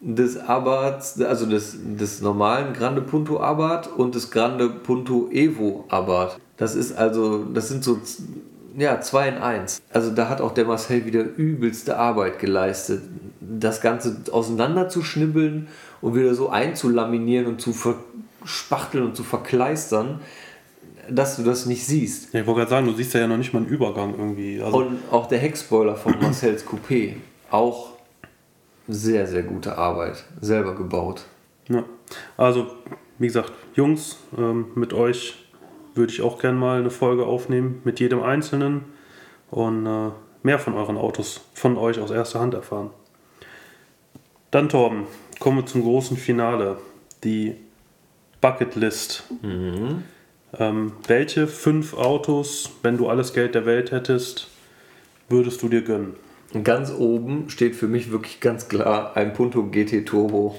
des Abarths, also des, des normalen Grande Punto Abarth und des Grande Punto Evo Abarth. Das ist also, das sind so ja, zwei in eins. Also da hat auch der Marcel wieder übelste Arbeit geleistet. Das Ganze auseinanderzuschnibbeln und wieder so einzulaminieren und zu verspachteln und zu verkleistern, dass du das nicht siehst. Ja, ich wollte gerade sagen, du siehst ja noch nicht mal einen Übergang irgendwie. Also, Und auch der Heckspoiler von Marcel's Coupé, auch sehr, sehr gute Arbeit, selber gebaut. Ja. Also, wie gesagt, Jungs, ähm, mit euch würde ich auch gerne mal eine Folge aufnehmen, mit jedem Einzelnen und äh, mehr von euren Autos, von euch aus erster Hand erfahren. Dann, Torben, kommen wir zum großen Finale, die Bucketlist. Ähm, welche fünf Autos, wenn du alles Geld der Welt hättest, würdest du dir gönnen? Ganz oben steht für mich wirklich ganz klar ein Punto GT Turbo.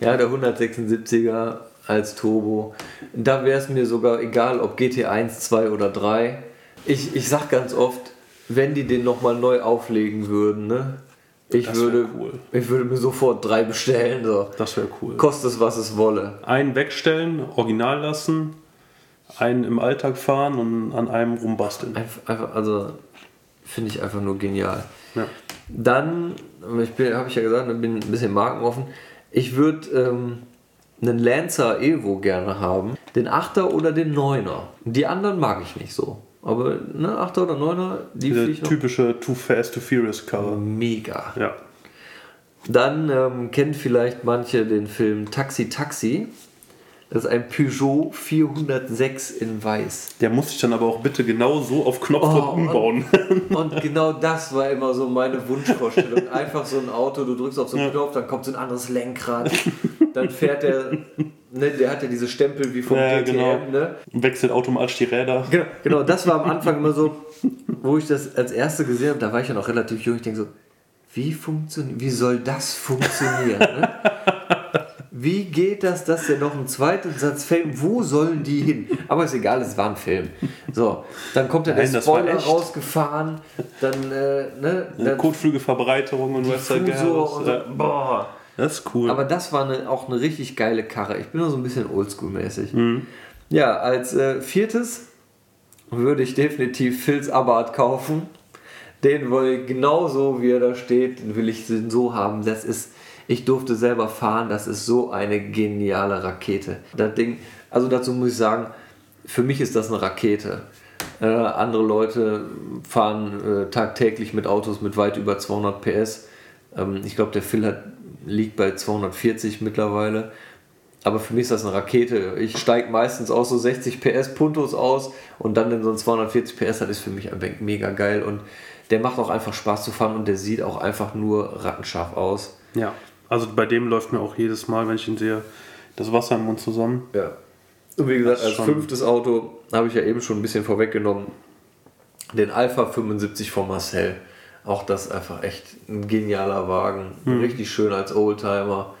Ja, der 176er als Turbo. Da wäre es mir sogar egal, ob GT1, 2 oder 3. Ich, ich sag ganz oft, wenn die den nochmal neu auflegen würden, ne? Ich Das würde, cool. ich würde mir sofort drei bestellen. So. Das wäre cool. Kostet es, was es wolle. Einen wegstellen, original lassen, einen im Alltag fahren und an einem rumbasteln. Einfach, einfach also finde ich einfach nur genial. Ja. Dann, ich habe ich ja gesagt, bin ein bisschen markenoffen. Ich würde ähm, einen Lancer Evo gerne haben. Den 8er oder den 9er. Die anderen mag ich nicht so. Aber ne, 8er oder 9er, die Diese finde ich noch typische Too Fast, Too Furious Karre. mega. Ja. Dann ähm, kennen vielleicht manche den Film Taxi Taxi. Das ist ein Peugeot 406 in weiß. Der muss sich dann aber auch bitte genau so auf Knopfdruck Oh, umbauen. Und genau das war immer so meine Wunschvorstellung. Einfach so ein Auto, du drückst auf so einen Knopf, dann kommt so ein anderes Lenkrad, dann fährt der, ne, der hat ja diese Stempel wie vom Ja, DTM, genau. ne? Wechselt automatisch die Räder. Genau, genau, das war am Anfang immer so, wo ich das als erste gesehen habe, da war ich ja noch relativ jung, ich denke so, wie funktioniert, wie soll das funktionieren? Ne? Wie geht das, dass der noch einen zweiten Satz Film, wo sollen die hin? Aber ist egal, es war ein Film. So, dann kommt der Nein, Spoiler rausgefahren, dann, äh, ne, dann Kotflügelverbreiterung und was so, boah. Das ist cool. Aber das war eine, auch eine richtig geile Karre. Ich bin nur so ein bisschen oldschool-mäßig. Mhm. Ja, als äh, viertes würde ich definitiv Phils Abarth kaufen. Den will ich genauso, wie er da steht, den will ich so haben. Das ist, ich durfte selber fahren, das ist so eine geniale Rakete. Das Ding, also dazu muss ich sagen, für mich ist das eine Rakete. Äh, andere Leute fahren äh, tagtäglich mit Autos mit weit über 200 PS. Ähm, ich glaube, der Phil hat, liegt bei 240 mittlerweile. Aber für mich ist das eine Rakete. Ich steige meistens aus so 60 PS Puntos aus und dann in so ein 240 PS, das ist für mich einfach mega geil. Und der macht auch einfach Spaß zu fahren und der sieht auch einfach nur rattenscharf aus. ja. Also bei dem läuft mir auch jedes Mal, wenn ich ihn sehe, das Wasser im Mund zusammen. Ja. Und wie gesagt, als fünftes Auto habe ich ja eben schon ein bisschen vorweggenommen. Den Alpha 75 von Marcel. Auch das ist einfach echt ein genialer Wagen. Richtig schön als Oldtimer.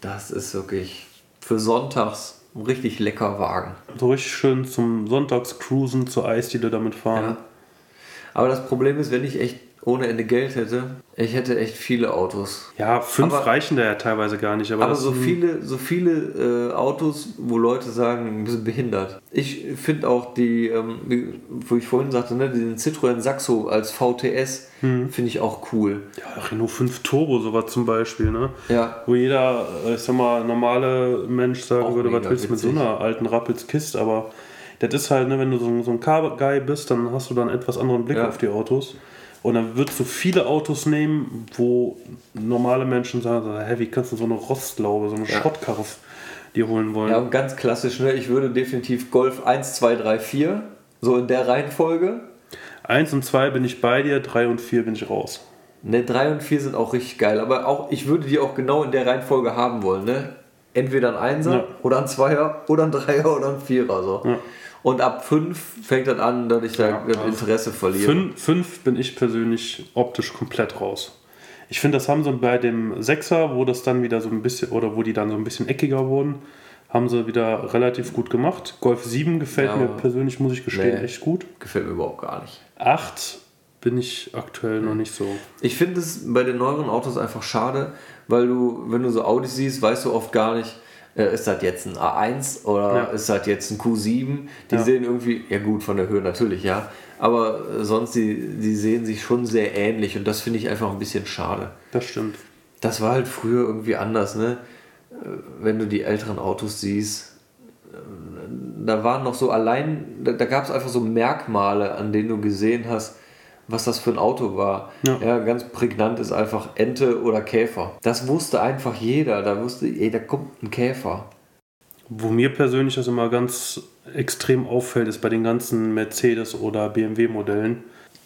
Das ist wirklich für sonntags ein richtig lecker Wagen. So richtig schön zum Sonntagscruisen zur Eisdiele damit fahren. Ja. Aber das Problem ist, wenn ich echt ohne Ende Geld hätte, ich hätte echt viele Autos. Ja, fünf Aber- reichen da ja teilweise gar nicht. Aber, Aber so viele, so viele äh, Autos, wo Leute sagen, wir sind behindert. Ich finde auch die, ähm, wo ich vorhin sagte, ne, den Citroën Saxo als VTS Hm. finde ich auch cool. Ja, Renault 5 Turbo, sowas zum Beispiel, ne? Ja. Wo jeder, äh, ich sag mal, normale Mensch sagen Auch würde, was willst du mit so einer alten Kiste, aber das ist halt, ne, wenn du so, ein- so ein Car-Guy bist, dann hast du dann etwas anderen Blick Ja. auf die Autos. Und dann würdest du viele Autos nehmen, wo normale Menschen sagen, hä, wie kannst du so eine Rostlaube, so eine Ja. Schrottkarre dir holen wollen? Ja, und ganz klassisch, ne? ich würde definitiv Golf 1, 2, 3, 4, so in der Reihenfolge. Eins und zwei bin ich bei dir, drei und vier bin ich raus. Ne, 3 und 4 sind auch richtig geil, aber auch ich würde die auch genau in der Reihenfolge haben wollen. Ne? Entweder ein Einser Ja. oder ein Zweier oder ein Dreier oder ein Vierer. So. Ja. Und ab 5 fängt das an, dass ich da Ja, das Interesse verliere. Fünf, fünf bin ich persönlich optisch komplett raus. Ich finde, das haben sie bei dem Sechser, wo das dann wieder so ein bisschen, oder wo die dann so ein bisschen eckiger wurden, haben sie wieder relativ gut gemacht. Golf 7 gefällt Ja, mir persönlich, muss ich gestehen, Nee. echt gut. Gefällt mir überhaupt gar nicht. 8 bin ich aktuell noch nicht so. Ich finde es bei den neueren Autos einfach schade, weil du, wenn du so Audis siehst, weißt du oft gar nicht, ist das jetzt ein A1 oder Ja. ist das jetzt ein Q7? Die Ja. sehen irgendwie, ja gut, von der Höhe natürlich, ja, aber äh, sonst, die, die sehen sich schon sehr ähnlich und das finde ich einfach ein bisschen schade. Das stimmt. Das war halt früher irgendwie anders, ne? Äh, Wenn du die älteren Autos siehst, äh, da waren noch so allein, da, da gab es einfach so Merkmale, an denen du gesehen hast, was das für ein Auto war. Ja. Ja. ganz prägnant ist einfach Ente oder Käfer. Das wusste einfach jeder. Da wusste, ey, da kommt ein Käfer. Wo mir persönlich das immer ganz extrem auffällt, ist bei den ganzen Mercedes- oder BMW-Modellen.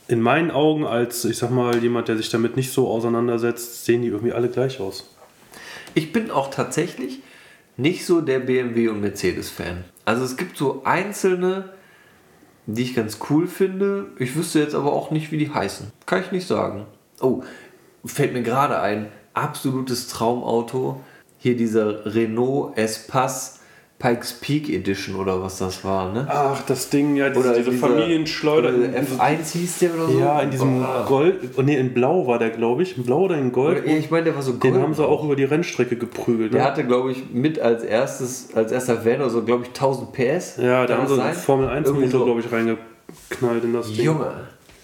In meinen Augen, als ich sag mal, jemand, der sich damit nicht so auseinandersetzt, sehen die irgendwie alle gleich aus. Ich bin auch tatsächlich nicht so der BMW- und Mercedes-Fan. Also es gibt so einzelne, die ich ganz cool finde. Ich wüsste jetzt aber auch nicht, wie die heißen. Kann ich nicht sagen. Oh, fällt mir gerade ein. Absolutes Traumauto. Hier dieser Renault Espace Pikes Peak Edition oder was das war, ne? Ach, das Ding, ja, diese, diese dieser- Familienschleuder. oder F1 hieß der oder so? Ja, in diesem Oh. Gold, oh, nee, in Blau war der, glaube ich. In Blau oder in Gold. Oder, ich meine, der war so Den gold. haben sie auch über die Rennstrecke geprügelt. Der Ne? hatte, glaube ich, mit als erstes, als erster Van oder so, glaube ich, 1000 PS. Ja, da haben sie einen? Formel 1 Irgendwie Motor, so. glaube ich, reingeknallt in das Ding. Junge,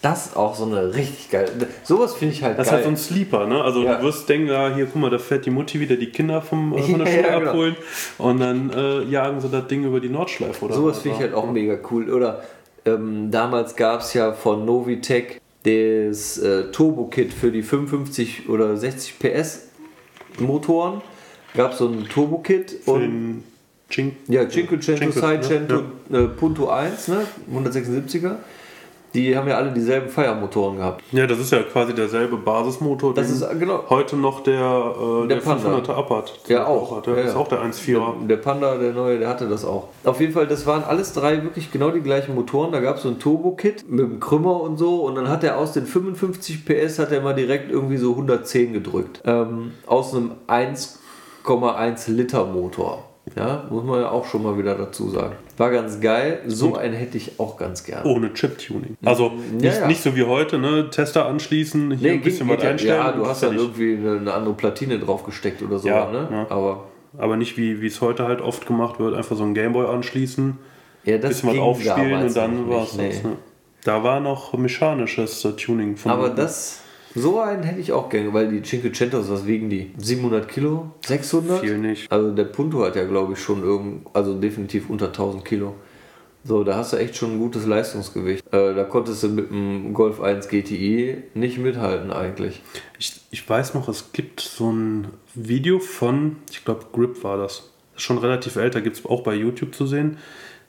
das ist auch so eine richtig geile. Sowas finde ich halt Das ist geil. halt so ein Sleeper, ne? Also Ja. du wirst denken, ja, hier, guck mal, da fährt die Mutti wieder die Kinder vom, äh, von der Ja, Schule ja, genau. abholen und dann äh, jagen sie das Ding über die Nordschleife oder Sowas was. finde ich halt auch mega cool. Oder ähm, damals gab es ja von Novitec das äh, Turbo-Kit für die 55 oder 60 PS Motoren. Gab so ein Turbo-Kit Für und den Chink Ja, Cinquecento, Cinque, Seicento, ne? äh, Punto 1, ne? 176er. Die haben ja alle dieselben Feiermotoren gehabt. Ja, das ist ja quasi derselbe Basismotor, Das den ist, äh, genau. heute noch der, äh, der, Der Panda. 500er Abarth Ja, auch. hat. Der Ja, ist ja. auch der 1.4er. Der Panda, der neue, der hatte das auch. Auf jeden Fall, das waren alles drei wirklich genau die gleichen Motoren. Da gab es so ein Turbo-Kit mit einem Krümmer und so. Und dann hat er aus den 55 PS hat er mal direkt irgendwie so 110 gedrückt. Ähm, aus einem 1,1 Liter Motor. Ja, muss man ja auch schon mal wieder dazu sagen. War ganz geil. So einen hätte ich auch ganz gerne. Ohne Chip-Tuning. Also nicht, Ja, ja. nicht so wie heute, ne? Tester anschließen, hier ein bisschen was ja, einstellen. Ja, du und hast dann irgendwie eine, eine andere Platine draufgesteckt oder so. Ja, ne? ja. Aber Aber nicht wie es heute halt oft gemacht wird, einfach so ein Gameboy anschließen, ja, das bisschen was aufspielen und dann war es nee. Ne? Da war noch mechanisches äh, Tuning von Aber das, so einen hätte ich auch gerne, weil die Cinquecentos, was wiegen die? 700 Kilo? 600? viel nicht. Also der Punto hat ja, glaube ich, schon irgend, also definitiv unter 1000 Kilo. So, da hast du echt schon ein gutes Leistungsgewicht. Äh, da konntest du mit dem Golf 1 GTI nicht mithalten eigentlich. Ich, ich weiß noch, es gibt so ein Video von, ich glaube, Grip war das. Ist schon relativ älter, gibt es auch bei YouTube zu sehen.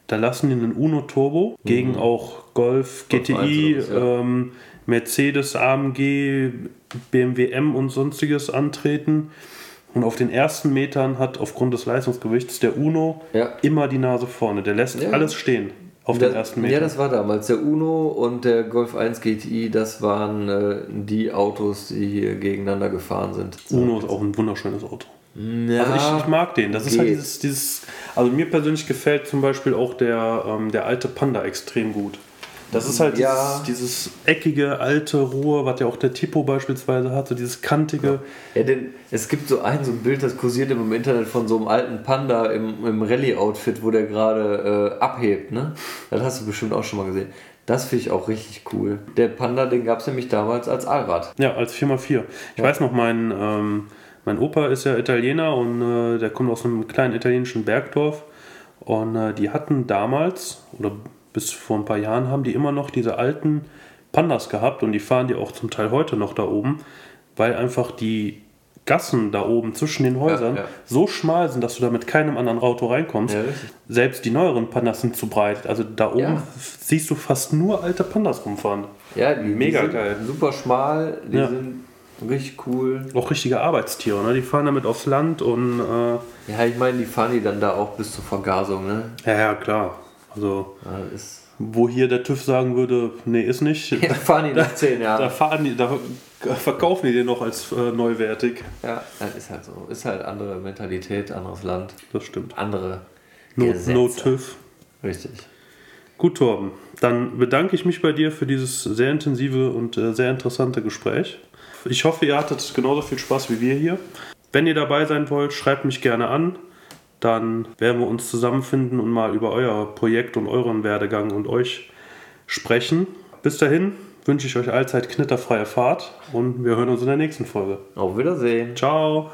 Da lassen die einen Uno Turbo gegen auch Golf, Golf GTI, 1 oder was, ja. ähm, Mercedes, AMG, BMW M und sonstiges antreten. Und auf den ersten Metern hat aufgrund des Leistungsgewichts der Uno Ja. immer die Nase vorne. Der lässt Ja. alles stehen auf Das- den ersten Metern. ja, das war damals. Der Uno und der Golf 1 GTI, das waren äh, die Autos, die hier gegeneinander gefahren sind. Uno ist auch ein wunderschönes Auto. Ja, Also ich, ich mag den. Das ist halt geht. dieses, dieses. Also mir persönlich gefällt zum Beispiel auch der, ähm, der alte Panda extrem gut. Das ist halt Ja. dieses, dieses eckige, alte Rohr, was ja auch der Tipo beispielsweise hat, so dieses kantige. Ja, denn es gibt so ein, so ein Bild, das kursiert im Internet von so einem alten Panda im, im Rallye-Outfit, wo der gerade äh, abhebt, ne? Das hast du bestimmt auch schon mal gesehen. Das finde ich auch richtig cool. Der Panda, den gab es nämlich damals als Allrad. Ja, als 4x4. Ich weiß noch, mein, ähm, mein Opa ist ja Italiener und äh, der kommt aus einem kleinen italienischen Bergdorf. Und äh, die hatten damals, oder bis vor ein paar Jahren, haben die immer noch diese alten Pandas gehabt und die fahren die auch zum Teil heute noch da oben, weil einfach die Gassen da oben zwischen den Häusern ja. so schmal sind, dass du da mit keinem anderen Auto reinkommst. Ja. Selbst die neueren Pandas sind zu breit. Also da oben Ja. siehst du fast nur alte Pandas rumfahren. Ja, die, Mega die geil. super schmal, die Ja. sind richtig cool. Auch richtige Arbeitstiere, ne? Die fahren damit aufs Land und äh, Ja, ich meine, die fahren die dann da auch bis zur Vergasung, ne? ja, ja, klar. Also, Ja, wo hier der TÜV sagen würde, nee, ist nicht, ja, fahren die nach 10 da, Jahren. fahren die, da verkaufen die den noch als äh, neuwertig. Ja, das ist halt so. Ist halt andere Mentalität, anderes Land, Das stimmt. andere No, Gesetze. no TÜV. Richtig. Gut, Torben. Dann bedanke ich mich bei dir für dieses sehr intensive und äh, sehr interessante Gespräch. Ich hoffe, ihr hattet genauso viel Spaß wie wir hier. Wenn ihr dabei sein wollt, schreibt mich gerne an. Dann werden wir uns zusammenfinden und mal über euer Projekt und euren Werdegang und euch sprechen. Bis dahin wünsche ich euch allzeit knitterfreie Fahrt und wir hören uns in der nächsten Folge. Auf Wiedersehen. Ciao!